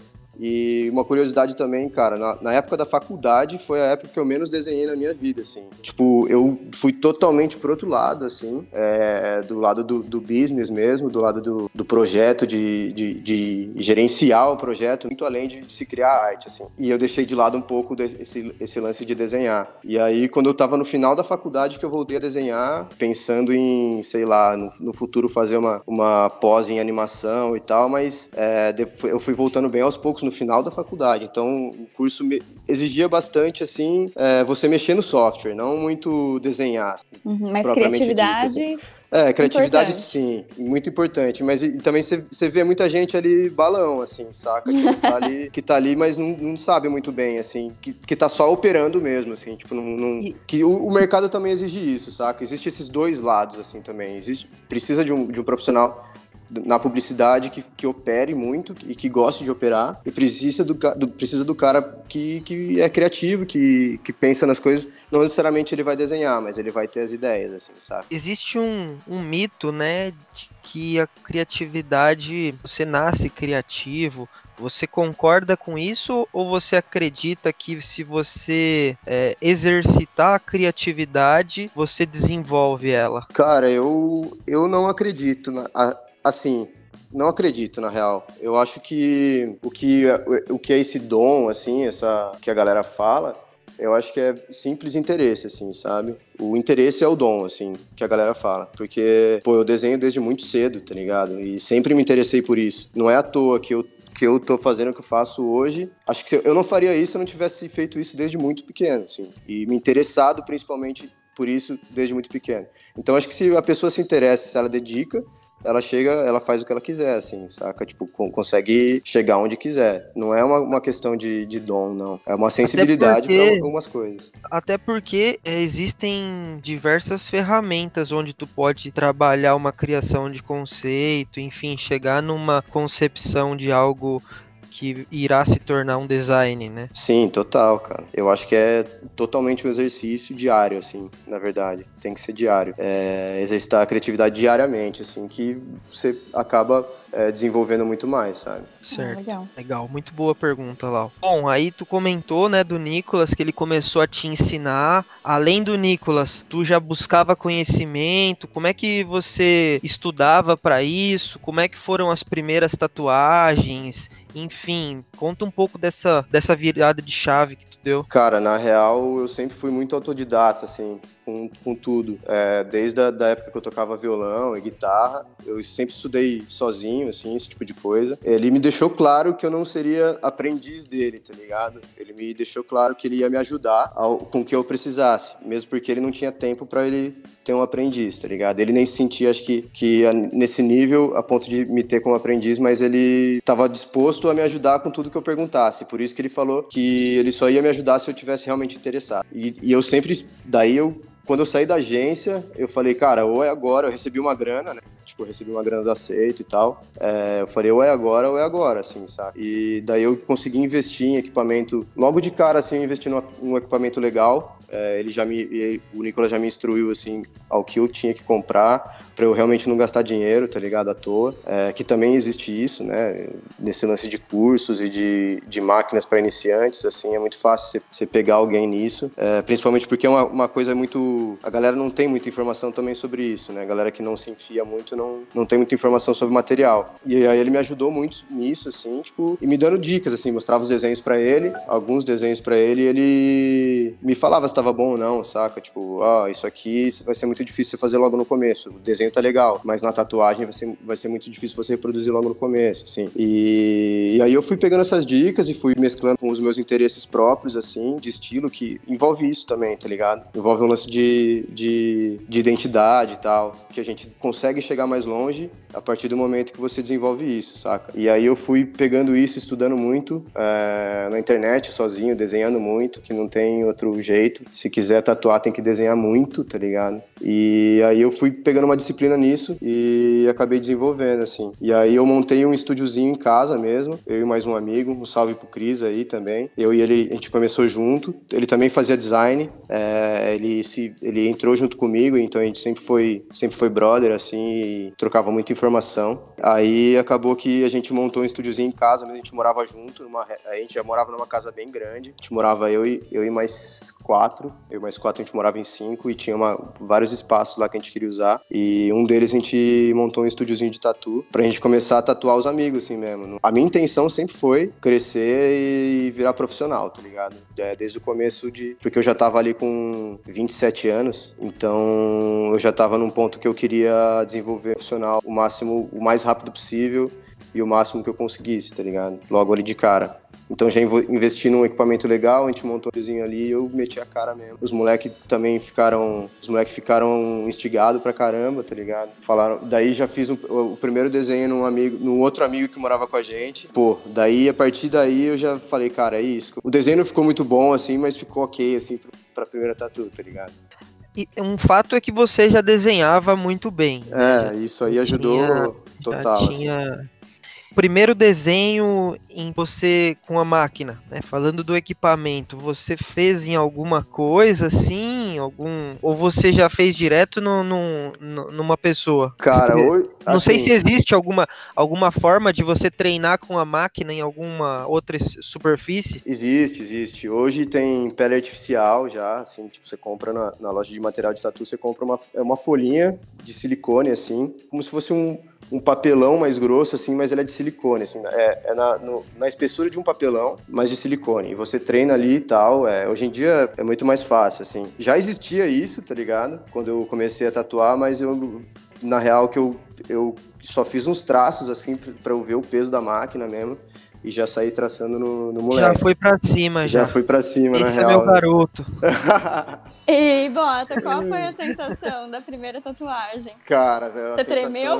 Speaker 2: E uma curiosidade também, cara, na, na, época da faculdade foi a época que eu menos desenhei na minha vida, assim. Tipo, eu fui totalmente pro outro lado, assim, é, do lado do, do, business mesmo, do lado do, do projeto, de, de, de, gerenciar o projeto, muito além de, de, se criar arte, assim. E eu deixei de lado um pouco desse, esse lance de desenhar. E aí, quando eu tava no final da faculdade, que eu voltei a desenhar, pensando em, sei lá, no, no futuro fazer uma, uma pós em animação e tal, mas é, eu fui voltando bem aos poucos no final da faculdade. Então, o curso exigia bastante, assim, é, você mexer no software, não muito desenhar.
Speaker 3: Uhum, mas criatividade...
Speaker 2: Dito, assim. É, criatividade importante. sim, muito importante. Mas e, também você vê muita gente ali balão, assim, saca? Que tá ali, [laughs] que tá ali mas não, não sabe muito bem, assim, que, que tá só operando mesmo, assim, tipo, não. não que o, o, mercado também exige isso, saca? Existe esses dois lados, assim, também. Existe, precisa de um, de um profissional na publicidade que, que opere muito e que goste de operar e precisa do, do, precisa do cara que, que é criativo, que, que pensa nas coisas. Não necessariamente ele vai desenhar, mas ele vai ter as ideias, assim, sabe?
Speaker 1: Existe um, um mito, né, de que a criatividade, você nasce criativo, você concorda com isso ou você acredita que se você é, exercitar a criatividade, você desenvolve ela?
Speaker 2: Cara, eu, eu não acredito. Na, a, Assim, não acredito, na real. Eu acho que o que, o que é esse dom, assim, essa que a galera fala, eu acho que é simples interesse, assim, sabe? O interesse é o dom, assim, que a galera fala. Porque, pô, eu desenho desde muito cedo, tá ligado? E sempre me interessei por isso. Não é à toa que eu que eu tô fazendo o que eu faço hoje. Acho que eu não faria isso se eu não tivesse feito isso desde muito pequeno, assim. E me interessado principalmente por isso desde muito pequeno. Então acho que se a pessoa se interessa, se ela dedica, ela chega, ela faz o que ela quiser, assim, saca? Tipo, consegue chegar onde quiser. Não é uma, uma questão de, de dom, não. É uma sensibilidade para algumas coisas.
Speaker 1: Até porque é, existem diversas ferramentas onde tu pode trabalhar uma criação de conceito, enfim, chegar numa concepção de algo que irá se tornar um design, né?
Speaker 2: Sim, total, cara. Eu acho que é totalmente um exercício diário, assim, na verdade. Tem que ser diário. É exercitar a criatividade diariamente, assim, que você acaba é, desenvolvendo muito mais, sabe?
Speaker 1: Certo. legal. legal. Muito boa pergunta, Lau. Bom, aí tu comentou, né, do Nicolas, que ele começou a te ensinar. Além do Nicolas, tu já buscava conhecimento? Como é que você estudava para isso? Como é que foram as primeiras tatuagens? Enfim, conta um pouco dessa, dessa virada de chave que tu deu.
Speaker 2: Cara, na real, eu sempre fui muito autodidata, assim com, com tudo. É, desde a da época que eu tocava violão e guitarra, eu sempre estudei sozinho, assim, esse tipo de coisa. Ele me deixou claro que eu não seria aprendiz dele, tá ligado? Ele me deixou claro que ele ia me ajudar ao, com o que eu precisasse, mesmo porque ele não tinha tempo para ele ter um aprendiz, tá ligado? Ele nem se sentia, acho que, que nesse nível, a ponto de me ter como aprendiz, mas ele estava disposto a me ajudar com tudo que eu perguntasse. Por isso que ele falou que ele só ia me ajudar se eu tivesse realmente interessado. E, e eu sempre, daí eu quando eu saí da agência, eu falei, cara, ou é agora, eu recebi uma grana, né? Tipo, eu recebi uma grana do aceito e tal. É, eu falei, ou é agora, ou é agora, assim, sabe? E daí eu consegui investir em equipamento. Logo de cara, assim, eu investi num equipamento legal. É, ele já me, o Nicolas já me instruiu assim ao que eu tinha que comprar para eu realmente não gastar dinheiro, tá ligado, à toa. É, que também existe isso, né? Nesse lance de cursos e de, de máquinas para iniciantes, assim, é muito fácil você pegar alguém nisso, é, principalmente porque é uma, uma coisa muito, a galera não tem muita informação também sobre isso, né? A galera que não se enfia muito não, não tem muita informação sobre material. E aí ele me ajudou muito nisso, assim, tipo, e me dando dicas, assim, mostrava os desenhos para ele, alguns desenhos para ele, e ele me falava se estava bom ou não, saca? Tipo, oh, isso aqui vai ser muito difícil você fazer logo no começo. O desenho tá legal, mas na tatuagem vai ser, vai ser muito difícil você reproduzir logo no começo, assim. E, e aí eu fui pegando essas dicas e fui mesclando com os meus interesses próprios, assim, de estilo, que envolve isso também, tá ligado? Envolve um lance de, de, de identidade e tal, que a gente consegue chegar mais longe a partir do momento que você desenvolve isso, saca? E aí eu fui pegando isso, estudando muito é, na internet, sozinho, desenhando muito, que não tem outro jeito. Se quiser tatuar, tem que desenhar muito, tá ligado? E aí eu fui pegando uma disciplina nisso e acabei desenvolvendo, assim. E aí eu montei um estúdiozinho em casa mesmo, eu e mais um amigo, um salve pro Cris aí também. Eu e ele, a gente começou junto. Ele também fazia design, é, ele, se, ele entrou junto comigo, então a gente sempre foi, sempre foi brother, assim, e trocava muita informação. Aí acabou que a gente montou um estúdiozinho em casa, a gente morava junto, numa, a gente já morava numa casa bem grande. A gente morava eu e, eu e mais quatro, eu e mais quatro a gente morava em cinco e tinha uma, vários espaços lá que a gente queria usar. E um deles a gente montou um estúdiozinho de tatu pra gente começar a tatuar os amigos, assim mesmo. A minha intenção sempre foi crescer e virar profissional, tá ligado? É, desde o começo de. Porque eu já tava ali com 27 anos, então eu já tava num ponto que eu queria desenvolver profissional o máximo, o mais rápido possível e o máximo que eu conseguisse, tá ligado? Logo ali de cara. Então já investi num equipamento legal, a gente montou um ali e eu meti a cara mesmo. Os moleques também ficaram. Os moleques ficaram instigados pra caramba, tá ligado? Falaram. Daí já fiz um, o primeiro desenho num amigo, num outro amigo que morava com a gente. Pô, daí a partir daí eu já falei, cara, é isso. O desenho não ficou muito bom, assim, mas ficou ok, assim, pra primeira tatu, tá ligado?
Speaker 1: Um fato é que você já desenhava muito bem.
Speaker 2: É, isso aí ajudou tinha, total.
Speaker 1: Já tinha. Assim primeiro desenho em você com a máquina, né? Falando do equipamento, você fez em alguma coisa assim, algum ou você já fez direto no, no, no numa pessoa?
Speaker 2: Cara,
Speaker 1: hoje, não assim, sei se existe alguma alguma forma de você treinar com a máquina em alguma outra superfície.
Speaker 2: Existe, existe. Hoje tem pele artificial já, assim, tipo você compra na, na loja de material de tatu, você compra uma é uma folhinha de silicone assim, como se fosse um um papelão mais grosso, assim, mas ele é de silicone, assim, é, é na, no, na, espessura de um papelão, mas de silicone. E você treina ali e tal. É, hoje em dia é muito mais fácil, assim. Já existia isso, tá ligado? Quando eu comecei a tatuar, mas eu, na real, que eu, eu só fiz uns traços, assim, para eu ver o peso da máquina mesmo e já saí traçando no, no moleque.
Speaker 1: Já foi pra cima, já.
Speaker 2: Já foi pra cima,
Speaker 1: Esse
Speaker 2: na
Speaker 1: é
Speaker 2: real.
Speaker 1: meu garoto. [laughs]
Speaker 3: E Bota, qual foi a sensação da primeira tatuagem?
Speaker 2: Cara, velho.
Speaker 3: Você tremeu?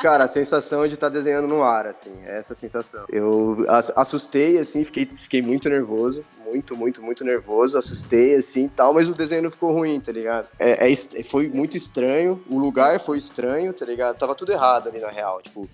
Speaker 2: Cara, a sensação de estar tá desenhando no ar, assim, é essa sensação. Eu assustei, assim, fiquei, fiquei muito nervoso, muito, muito, muito nervoso, assustei, assim, tal, mas o desenho não ficou ruim, tá ligado? É, é, foi muito estranho, o lugar foi estranho, tá ligado? Tava tudo errado ali, na real, tipo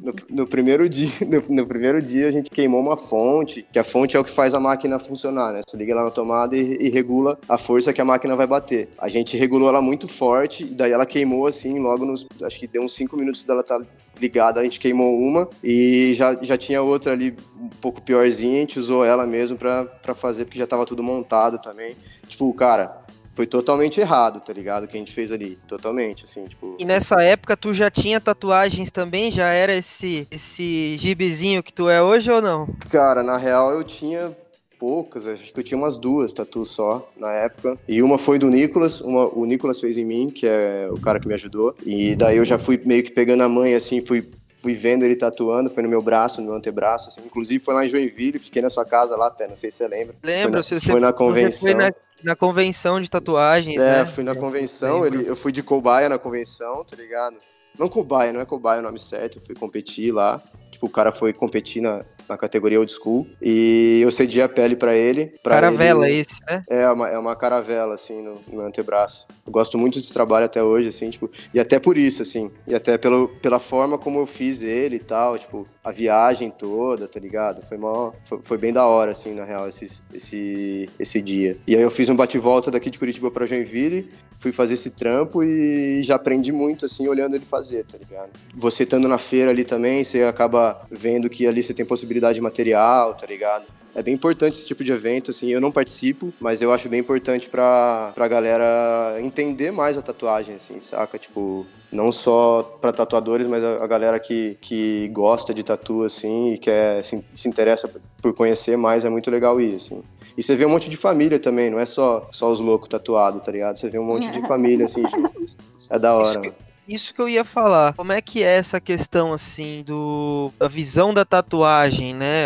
Speaker 2: no, no, primeiro dia, [laughs] no, no, primeiro dia a gente queimou uma fonte, que a fonte é o que faz a máquina funcionar, né? Você liga lá na tomada e, e, regula a força que a máquina vai bater. A gente regulou ela muito forte, e daí ela queimou assim, logo nos. Acho que deu uns 5 minutos dela estar tá ligada, a gente queimou uma e já, já tinha outra ali um pouco piorzinha, a gente usou ela mesmo pra, fazer, porque já tava tudo montado também. Tipo, cara, foi totalmente errado, tá ligado? O que a gente fez ali. Totalmente, assim, tipo.
Speaker 1: E nessa época tu já tinha tatuagens também? Já era esse, esse gibizinho que tu é hoje ou não?
Speaker 2: Cara, na real eu tinha poucas, acho que eu tinha umas duas tatuas só na época. E uma foi do Nicolas, uma, o Nicolas fez em mim, que é o cara que me ajudou. E daí eu já fui meio que pegando a mãe, assim, fui fui vendo ele tatuando, foi no meu braço, no meu antebraço, assim. Inclusive foi lá em Joinville, fiquei na sua casa lá, até, não sei se você lembra.
Speaker 1: Lembro,
Speaker 2: foi na, você foi na convenção. Foi
Speaker 1: na, na convenção de tatuagens,
Speaker 2: é,
Speaker 1: né?
Speaker 2: fui na convenção, ele, eu fui de cobaia na convenção, tá ligado? Não cobaia, não é cobaia o nome certo, eu fui competir lá. Tipo, o cara foi competir na, na categoria old school. E eu cedi a pele para ele. Pra
Speaker 1: caravela
Speaker 2: ele...
Speaker 1: esse, né?
Speaker 2: É uma, é uma caravela, assim, no, no, meu antebraço. Eu gosto muito desse trabalho até hoje, assim, tipo, e até por isso, assim, e até pelo, pela forma como eu fiz ele e tal, tipo, a viagem toda, tá ligado? Foi, mó, foi, foi bem da hora, assim, na real, esse, esse, esse dia. E aí eu fiz um bate-volta daqui de Curitiba pra Joinville, fui fazer esse trampo e já aprendi muito, assim, olhando ele fazer, tá ligado? Você estando na feira ali também, você acaba vendo que ali você tem possibilidade de material, tá ligado? É bem importante esse tipo de evento, assim, eu não participo, mas eu acho bem importante pra, pra galera entender mais a tatuagem, assim, saca? Tipo, não só para tatuadores, mas a, galera que, que gosta de tatu, assim, e quer, se, se interessa por conhecer mais, é muito legal ir, assim. E você vê um monte de família também, não é só, só os loucos tatuados, tá ligado? Você vê um monte de família, assim, junto. [laughs] É da hora,
Speaker 1: isso que eu ia falar. Como é que é essa questão assim do a visão da tatuagem, né?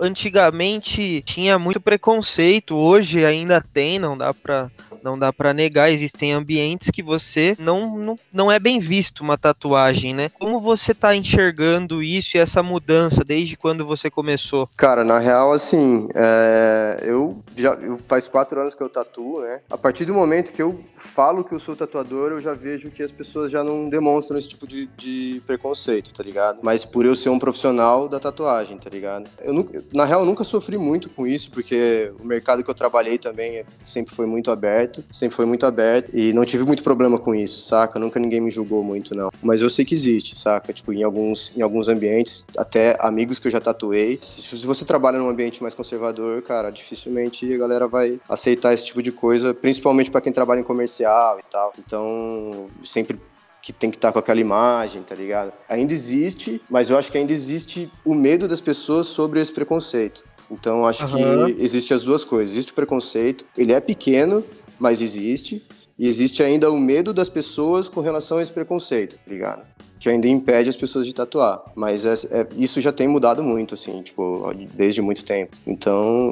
Speaker 1: Antigamente tinha muito preconceito, hoje ainda tem, não dá pra Não dá para negar, existem ambientes que você não, não, não é bem visto uma tatuagem, né? Como você tá enxergando isso e essa mudança desde quando você começou?
Speaker 2: Cara, na real, assim, é... eu já eu faz quatro anos que eu tatuo, né? A partir do momento que eu falo que eu sou tatuador, eu já vejo que as pessoas já não demonstram esse tipo de, de preconceito, tá ligado? Mas por eu ser um profissional da tatuagem, tá ligado? Eu nunca, na real, eu nunca sofri muito com isso, porque o mercado que eu trabalhei também sempre foi muito aberto, sempre foi muito aberto e não tive muito problema com isso, saca? Nunca ninguém me julgou muito, não. Mas eu sei que existe, saca? Tipo, em alguns, em alguns ambientes, até amigos que eu já tatuei. Se, se você trabalha num ambiente mais conservador, cara, dificilmente a galera vai aceitar esse tipo de coisa, principalmente para quem trabalha em comercial e tal. Então, sempre que tem que estar tá com aquela imagem, tá ligado? Ainda existe, mas eu acho que ainda existe o medo das pessoas sobre esse preconceito. Então acho uhum. que existe as duas coisas. Existe o preconceito, ele é pequeno, mas existe. E existe ainda o medo das pessoas com relação a esse preconceito, tá ligado? Que ainda impede as pessoas de tatuar. Mas é, é, isso já tem mudado muito, assim, tipo, desde muito tempo. Então,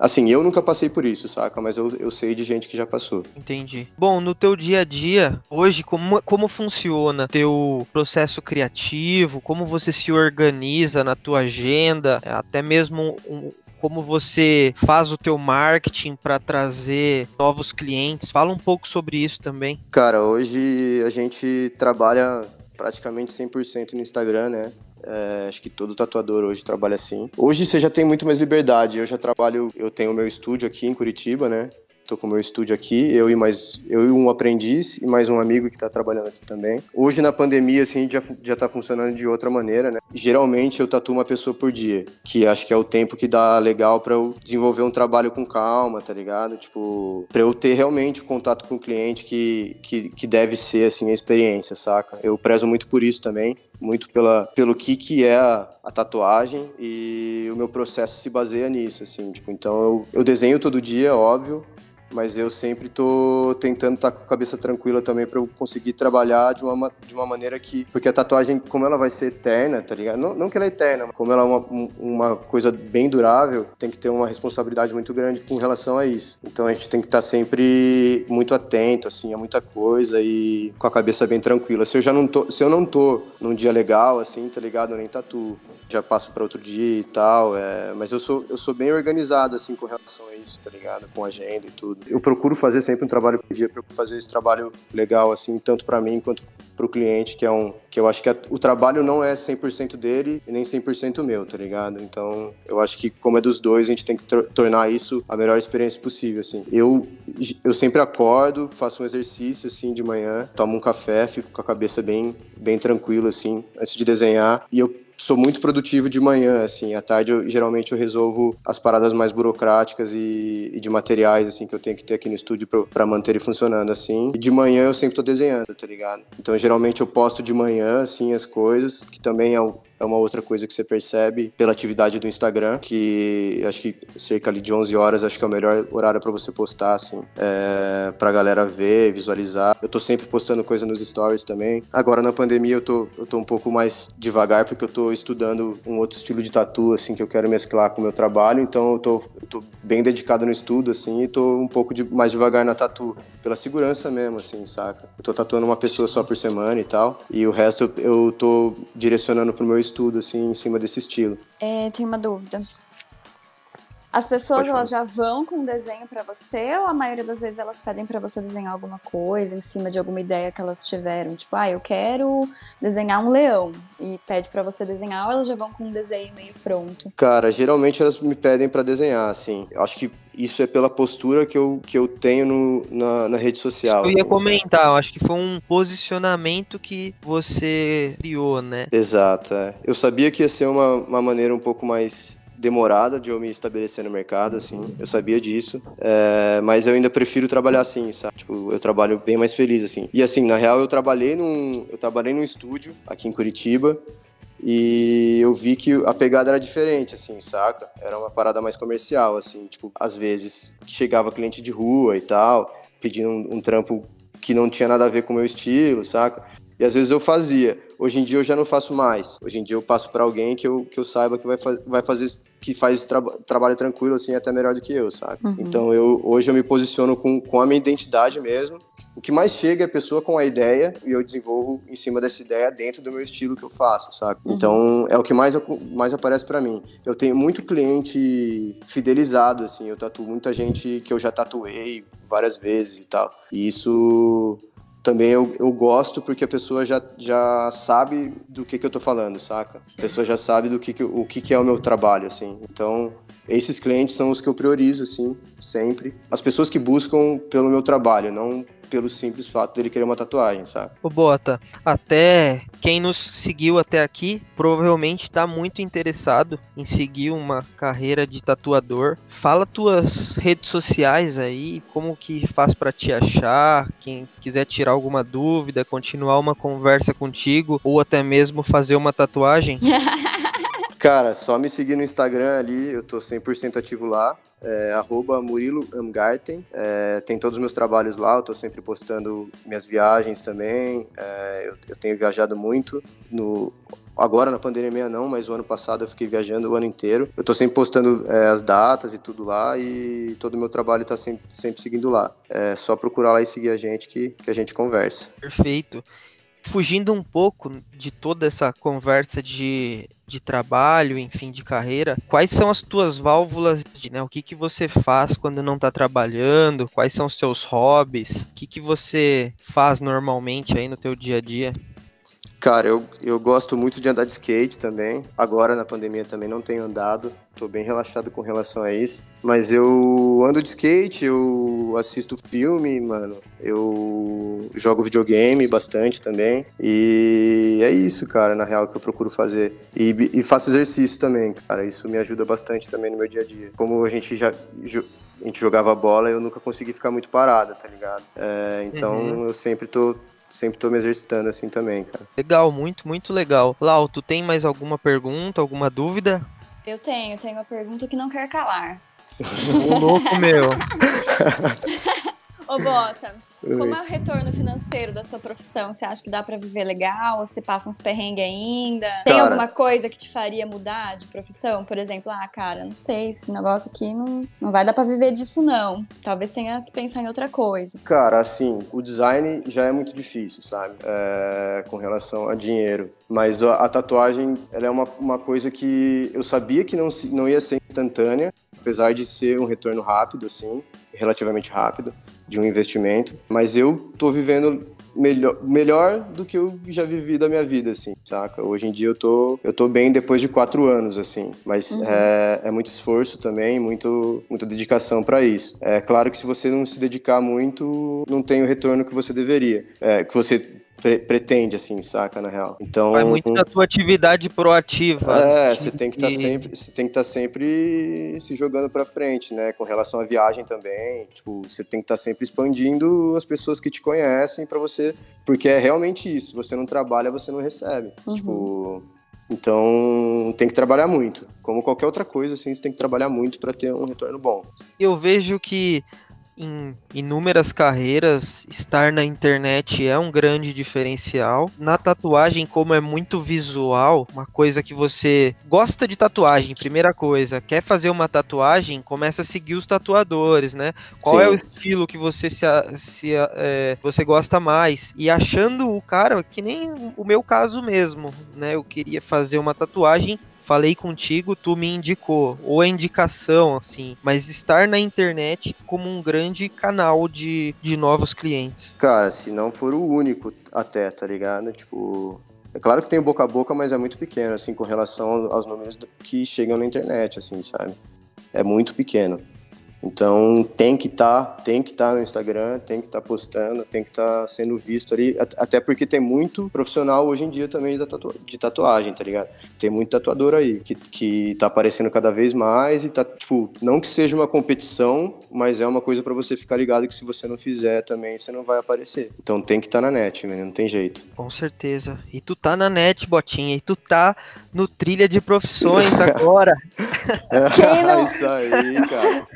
Speaker 2: Assim, eu nunca passei por isso, saca? Mas eu, eu sei de gente que já passou.
Speaker 1: Entendi. Bom, no teu dia a dia, hoje, como, como funciona teu processo criativo? Como você se organiza na tua agenda? Até mesmo um, como você faz o teu marketing para trazer novos clientes. Fala um pouco sobre isso também.
Speaker 2: Cara, hoje a gente trabalha praticamente 100% no Instagram, né? É, acho que todo tatuador hoje trabalha assim. Hoje você já tem muito mais liberdade. Eu já trabalho, eu tenho o meu estúdio aqui em Curitiba, né? Tô com o meu estúdio aqui, eu e mais eu e um aprendiz e mais um amigo que está trabalhando aqui também. Hoje na pandemia assim já já tá funcionando de outra maneira, né? Geralmente eu tatuo uma pessoa por dia, que acho que é o tempo que dá legal para eu desenvolver um trabalho com calma, tá ligado? Tipo, para eu ter realmente o contato com o cliente que, que que deve ser assim a experiência, saca? Eu prezo muito por isso também muito pela, pelo que, que é a, a, tatuagem e o meu processo se baseia nisso, assim, tipo, então eu, eu desenho todo dia, óbvio, mas eu sempre tô tentando estar tá com a cabeça tranquila também para eu conseguir trabalhar de uma, de uma maneira que. Porque a tatuagem, como ela vai ser eterna, tá ligado? Não, não que ela é eterna, mas como ela é uma, uma coisa bem durável, tem que ter uma responsabilidade muito grande com relação a isso. Então a gente tem que estar tá sempre muito atento, assim, a muita coisa e com a cabeça bem tranquila. Se eu já não tô, se eu não tô num dia legal, assim, tá ligado? Eu nem tatuo. Já passo para outro dia e tal, é... mas eu sou, eu sou bem organizado, assim, com relação a isso, tá ligado? Com agenda e tudo Eu procuro fazer sempre um trabalho por dia, procuro fazer esse trabalho legal, assim, tanto para mim quanto para o cliente, que é um que eu acho que a, o trabalho não é 100% dele e nem 100% meu, tá ligado? Então, eu acho que como é dos dois, a gente tem que tornar isso a melhor experiência possível, assim. Eu eu sempre acordo, faço um exercício assim de manhã, tomo um café, fico com a cabeça bem bem tranquila assim, antes de desenhar, e eu sou muito produtivo de manhã, assim. À tarde, eu, geralmente, eu resolvo as paradas mais burocráticas e, e, de materiais, assim, que eu tenho que ter aqui no estúdio para manter ele funcionando, assim. E de manhã, eu sempre tô desenhando, tá ligado? Então, geralmente, eu posto de manhã, assim, as coisas, que também é o é uma outra coisa que você percebe pela atividade do Instagram, que acho que cerca de 11 horas acho que é o melhor horário para você postar, assim, é, pra galera ver, visualizar. Eu tô sempre postando coisa nos stories também. Agora na pandemia eu tô, eu tô um pouco mais devagar porque eu tô estudando um outro estilo de tatu, assim, que eu quero mesclar com o meu trabalho, então eu tô, eu tô bem dedicado no estudo, assim, e tô um pouco de, mais devagar na tatu, pela segurança mesmo, assim, saca? Eu tô tatuando uma pessoa só por semana e tal, e o resto eu, eu tô direcionando pro meu estudo, assim, em cima desse estilo.
Speaker 3: É, tenho uma dúvida. As pessoas elas já vão com desenho para você ou a maioria das vezes elas pedem para você desenhar alguma coisa em cima de alguma ideia que elas tiveram? Tipo, ah, eu quero desenhar um leão e pede para você desenhar ou elas já vão com um desenho meio pronto?
Speaker 2: Cara, geralmente elas me pedem para desenhar, assim. Acho que isso é pela postura que eu, que eu tenho no, na, na rede social.
Speaker 1: Eu ia assim, comentar, sabe? eu acho que foi um posicionamento que você criou, né?
Speaker 2: Exato, é. Eu sabia que ia ser uma, uma maneira um pouco mais demorada de eu me estabelecer no mercado, assim, eu sabia disso, é, mas eu ainda prefiro trabalhar assim, sabe? Tipo, eu trabalho bem mais feliz, assim. E assim, na real, eu trabalhei num, eu trabalhei num estúdio aqui em Curitiba, e eu vi que a pegada era diferente, assim, saca? Era uma parada mais comercial, assim, tipo, às vezes chegava cliente de rua e tal, pedindo um, um trampo que não tinha nada a ver com o meu estilo, saca? E às vezes eu fazia. Hoje em dia eu já não faço mais. Hoje em dia eu passo para alguém que eu, que eu saiba que vai, fa vai fazer que faz tra trabalho tranquilo, assim, até melhor do que eu, sabe? Uhum. Então, eu, hoje eu me posiciono com, com a minha identidade mesmo. O que mais chega é a pessoa com a ideia e eu desenvolvo em cima dessa ideia dentro do meu estilo que eu faço, sabe? Uhum. Então, é o que mais, mais aparece para mim. Eu tenho muito cliente fidelizado, assim, eu tatuo muita gente que eu já tatuei várias vezes e tal. E isso também eu, eu gosto porque a pessoa já, já sabe do que, que eu tô falando, saca? A pessoa já sabe do que, que o que, que é o meu trabalho, assim. Então, esses clientes são os que eu priorizo, assim, sempre. As pessoas que buscam pelo meu trabalho, não pelo simples fato dele querer uma tatuagem, sabe?
Speaker 1: Ô Bota, até quem nos seguiu até aqui provavelmente está muito interessado em seguir uma carreira de tatuador. Fala tuas redes sociais aí, como que faz para te achar, quem quiser tirar alguma dúvida, continuar uma conversa contigo ou até mesmo fazer uma tatuagem. [laughs]
Speaker 2: Cara, só me seguir no Instagram ali, eu tô 100% ativo lá, é, arroba Murilo Amgarten, é, tem todos os meus trabalhos lá, eu tô sempre postando minhas viagens também, é, eu, eu, tenho viajado muito, no, agora na pandemia não, mas o ano passado eu fiquei viajando o ano inteiro, eu tô sempre postando é, as datas e tudo lá, e todo o meu trabalho tá sempre, sempre seguindo lá, é só procurar lá e seguir a gente que, que a gente conversa.
Speaker 1: Perfeito fugindo um pouco de toda essa conversa de, de trabalho, enfim, de carreira, quais são as tuas válvulas de, né, o que que você faz quando não está trabalhando, quais são os seus hobbies, o que que você faz normalmente aí no teu dia a dia?
Speaker 2: Cara, eu, eu gosto muito de andar de skate também. Agora na pandemia também não tenho andado. Tô bem relaxado com relação a isso. Mas eu ando de skate, eu assisto filme, mano. Eu jogo videogame bastante também. E é isso, cara, na real, que eu procuro fazer. E, e faço exercício também, cara. Isso me ajuda bastante também no meu dia a dia. Como a gente já a gente jogava bola, eu nunca consegui ficar muito parado, tá ligado? É, então uhum. eu sempre tô sempre tô me exercitando assim também, cara.
Speaker 1: Legal, muito, muito legal. Lau, tu tem mais alguma pergunta, alguma dúvida?
Speaker 3: Eu tenho, tenho uma pergunta que não quer calar. [laughs]
Speaker 1: Ô louco, meu. [laughs]
Speaker 3: Ô, Bota, [laughs] como é o retorno financeiro da sua profissão? Você acha que dá para viver legal? Você passa uns perrengues ainda? Tem cara, alguma coisa que te faria mudar de profissão? Por exemplo, ah, cara, não sei, esse negócio aqui não, não vai dar para viver disso, não. Talvez tenha que pensar em outra coisa.
Speaker 2: Cara, assim, o design já é muito difícil, sabe? É, com relação a dinheiro. Mas a, a tatuagem, ela é uma, uma coisa que eu sabia que não, não ia ser instantânea, apesar de ser um retorno rápido, assim, relativamente rápido de um investimento, mas eu tô vivendo melhor, melhor do que eu já vivi da minha vida, assim, saca? Hoje em dia eu tô, eu tô bem depois de quatro anos, assim, mas uhum. é, é, muito esforço também, muito, muita dedicação para isso. É claro que se você não se dedicar muito, não tem o retorno que você deveria, é, que você pre pretende, assim, saca, na real. Então.
Speaker 1: Vai muito da tua atividade proativa.
Speaker 2: É, você tem que estar tá sempre. Você tem que estar tá sempre se jogando pra frente, né? Com relação à viagem também. Tipo, você tem que estar tá sempre expandindo as pessoas que te conhecem para você. Porque é realmente isso. Você não trabalha, você não recebe. Uhum. Tipo. Então, tem que trabalhar muito. Como qualquer outra coisa, assim, você tem que trabalhar muito para ter um retorno bom.
Speaker 1: Eu vejo que em inúmeras carreiras, estar na internet é um grande diferencial. Na tatuagem, como é muito visual, uma coisa que você gosta de tatuagem, primeira coisa, quer fazer uma tatuagem, começa a seguir os tatuadores, né? Qual Sim. é o estilo que você se, se é, você gosta mais? E achando o cara, que nem o meu caso mesmo, né? Eu queria fazer uma tatuagem falei contigo, tu me indicou, ou a indicação, assim, mas estar na internet como um grande canal de, de novos clientes.
Speaker 2: Cara, se não for o único até, tá ligado? Tipo, é claro que tem boca a boca, mas é muito pequeno, assim, com relação aos números que chegam na internet, assim, sabe? É muito pequeno. Então tem que estar, tá, tem que estar tá no Instagram, tem que estar tá postando, tem que estar tá sendo visto ali, até porque tem muito profissional hoje em dia também de, tatu de tatuagem, tá ligado? Tem muito tatuador aí que, que tá aparecendo cada vez mais e tá, tipo, não que seja uma competição, mas é uma coisa para você ficar ligado que se você não fizer também, você não vai aparecer. Então tem que estar tá na net, né? não tem jeito.
Speaker 1: Com certeza. E tu tá na net, Botinha, e tu tá no trilha de profissões agora. [laughs]
Speaker 2: é, isso aí, cara.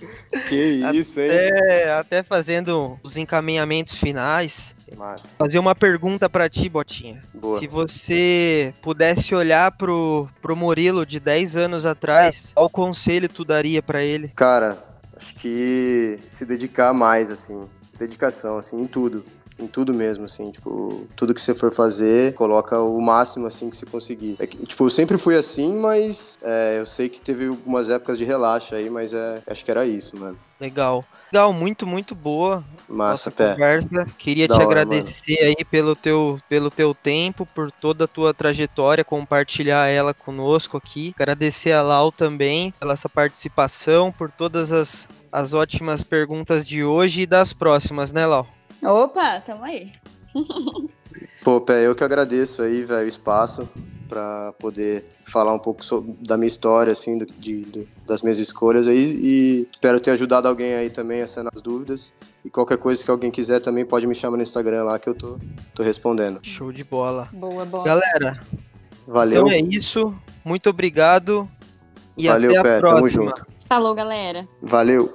Speaker 2: [laughs] Que isso,
Speaker 1: hein? Até, até fazendo os encaminhamentos finais,
Speaker 2: Massa.
Speaker 1: Fazer uma pergunta pra ti, Botinha.
Speaker 2: Boa.
Speaker 1: Se você pudesse olhar pro, pro Murilo de 10 anos atrás, qual conselho tu daria pra ele?
Speaker 2: Cara, acho que se dedicar mais, assim. Dedicação, assim, em tudo. Em tudo mesmo, assim, tipo, tudo que você for fazer, coloca o máximo, assim, que você conseguir. É que, tipo, eu sempre fui assim, mas é, eu sei que teve algumas épocas de relaxa aí, mas é, acho que era isso, mano.
Speaker 1: Legal. Legal, muito, muito boa
Speaker 2: Massa,
Speaker 1: nossa
Speaker 2: pé.
Speaker 1: conversa. Queria
Speaker 2: Da
Speaker 1: te
Speaker 2: hora,
Speaker 1: agradecer aí pelo teu, pelo teu tempo, por toda a tua trajetória, compartilhar ela conosco aqui. Agradecer a Lau também pela essa participação, por todas as, as ótimas perguntas de hoje e das próximas, né, Lau?
Speaker 3: Opa, tamo aí.
Speaker 2: Pô, Pé, eu que agradeço aí, velho, o espaço pra poder falar um pouco so- da minha história, assim, do- de, de- das minhas escolhas aí e espero ter ajudado alguém aí também a sanar as dúvidas. E qualquer coisa que alguém quiser também pode me chamar no Instagram lá que eu tô, tô respondendo.
Speaker 1: Show de bola.
Speaker 3: Boa, boa.
Speaker 1: Galera,
Speaker 2: Valeu,
Speaker 1: então é isso. Muito obrigado. E
Speaker 2: Valeu,
Speaker 1: até a
Speaker 2: Pé, tamo
Speaker 1: próxima.
Speaker 2: junto.
Speaker 3: Falou, galera.
Speaker 2: valeu.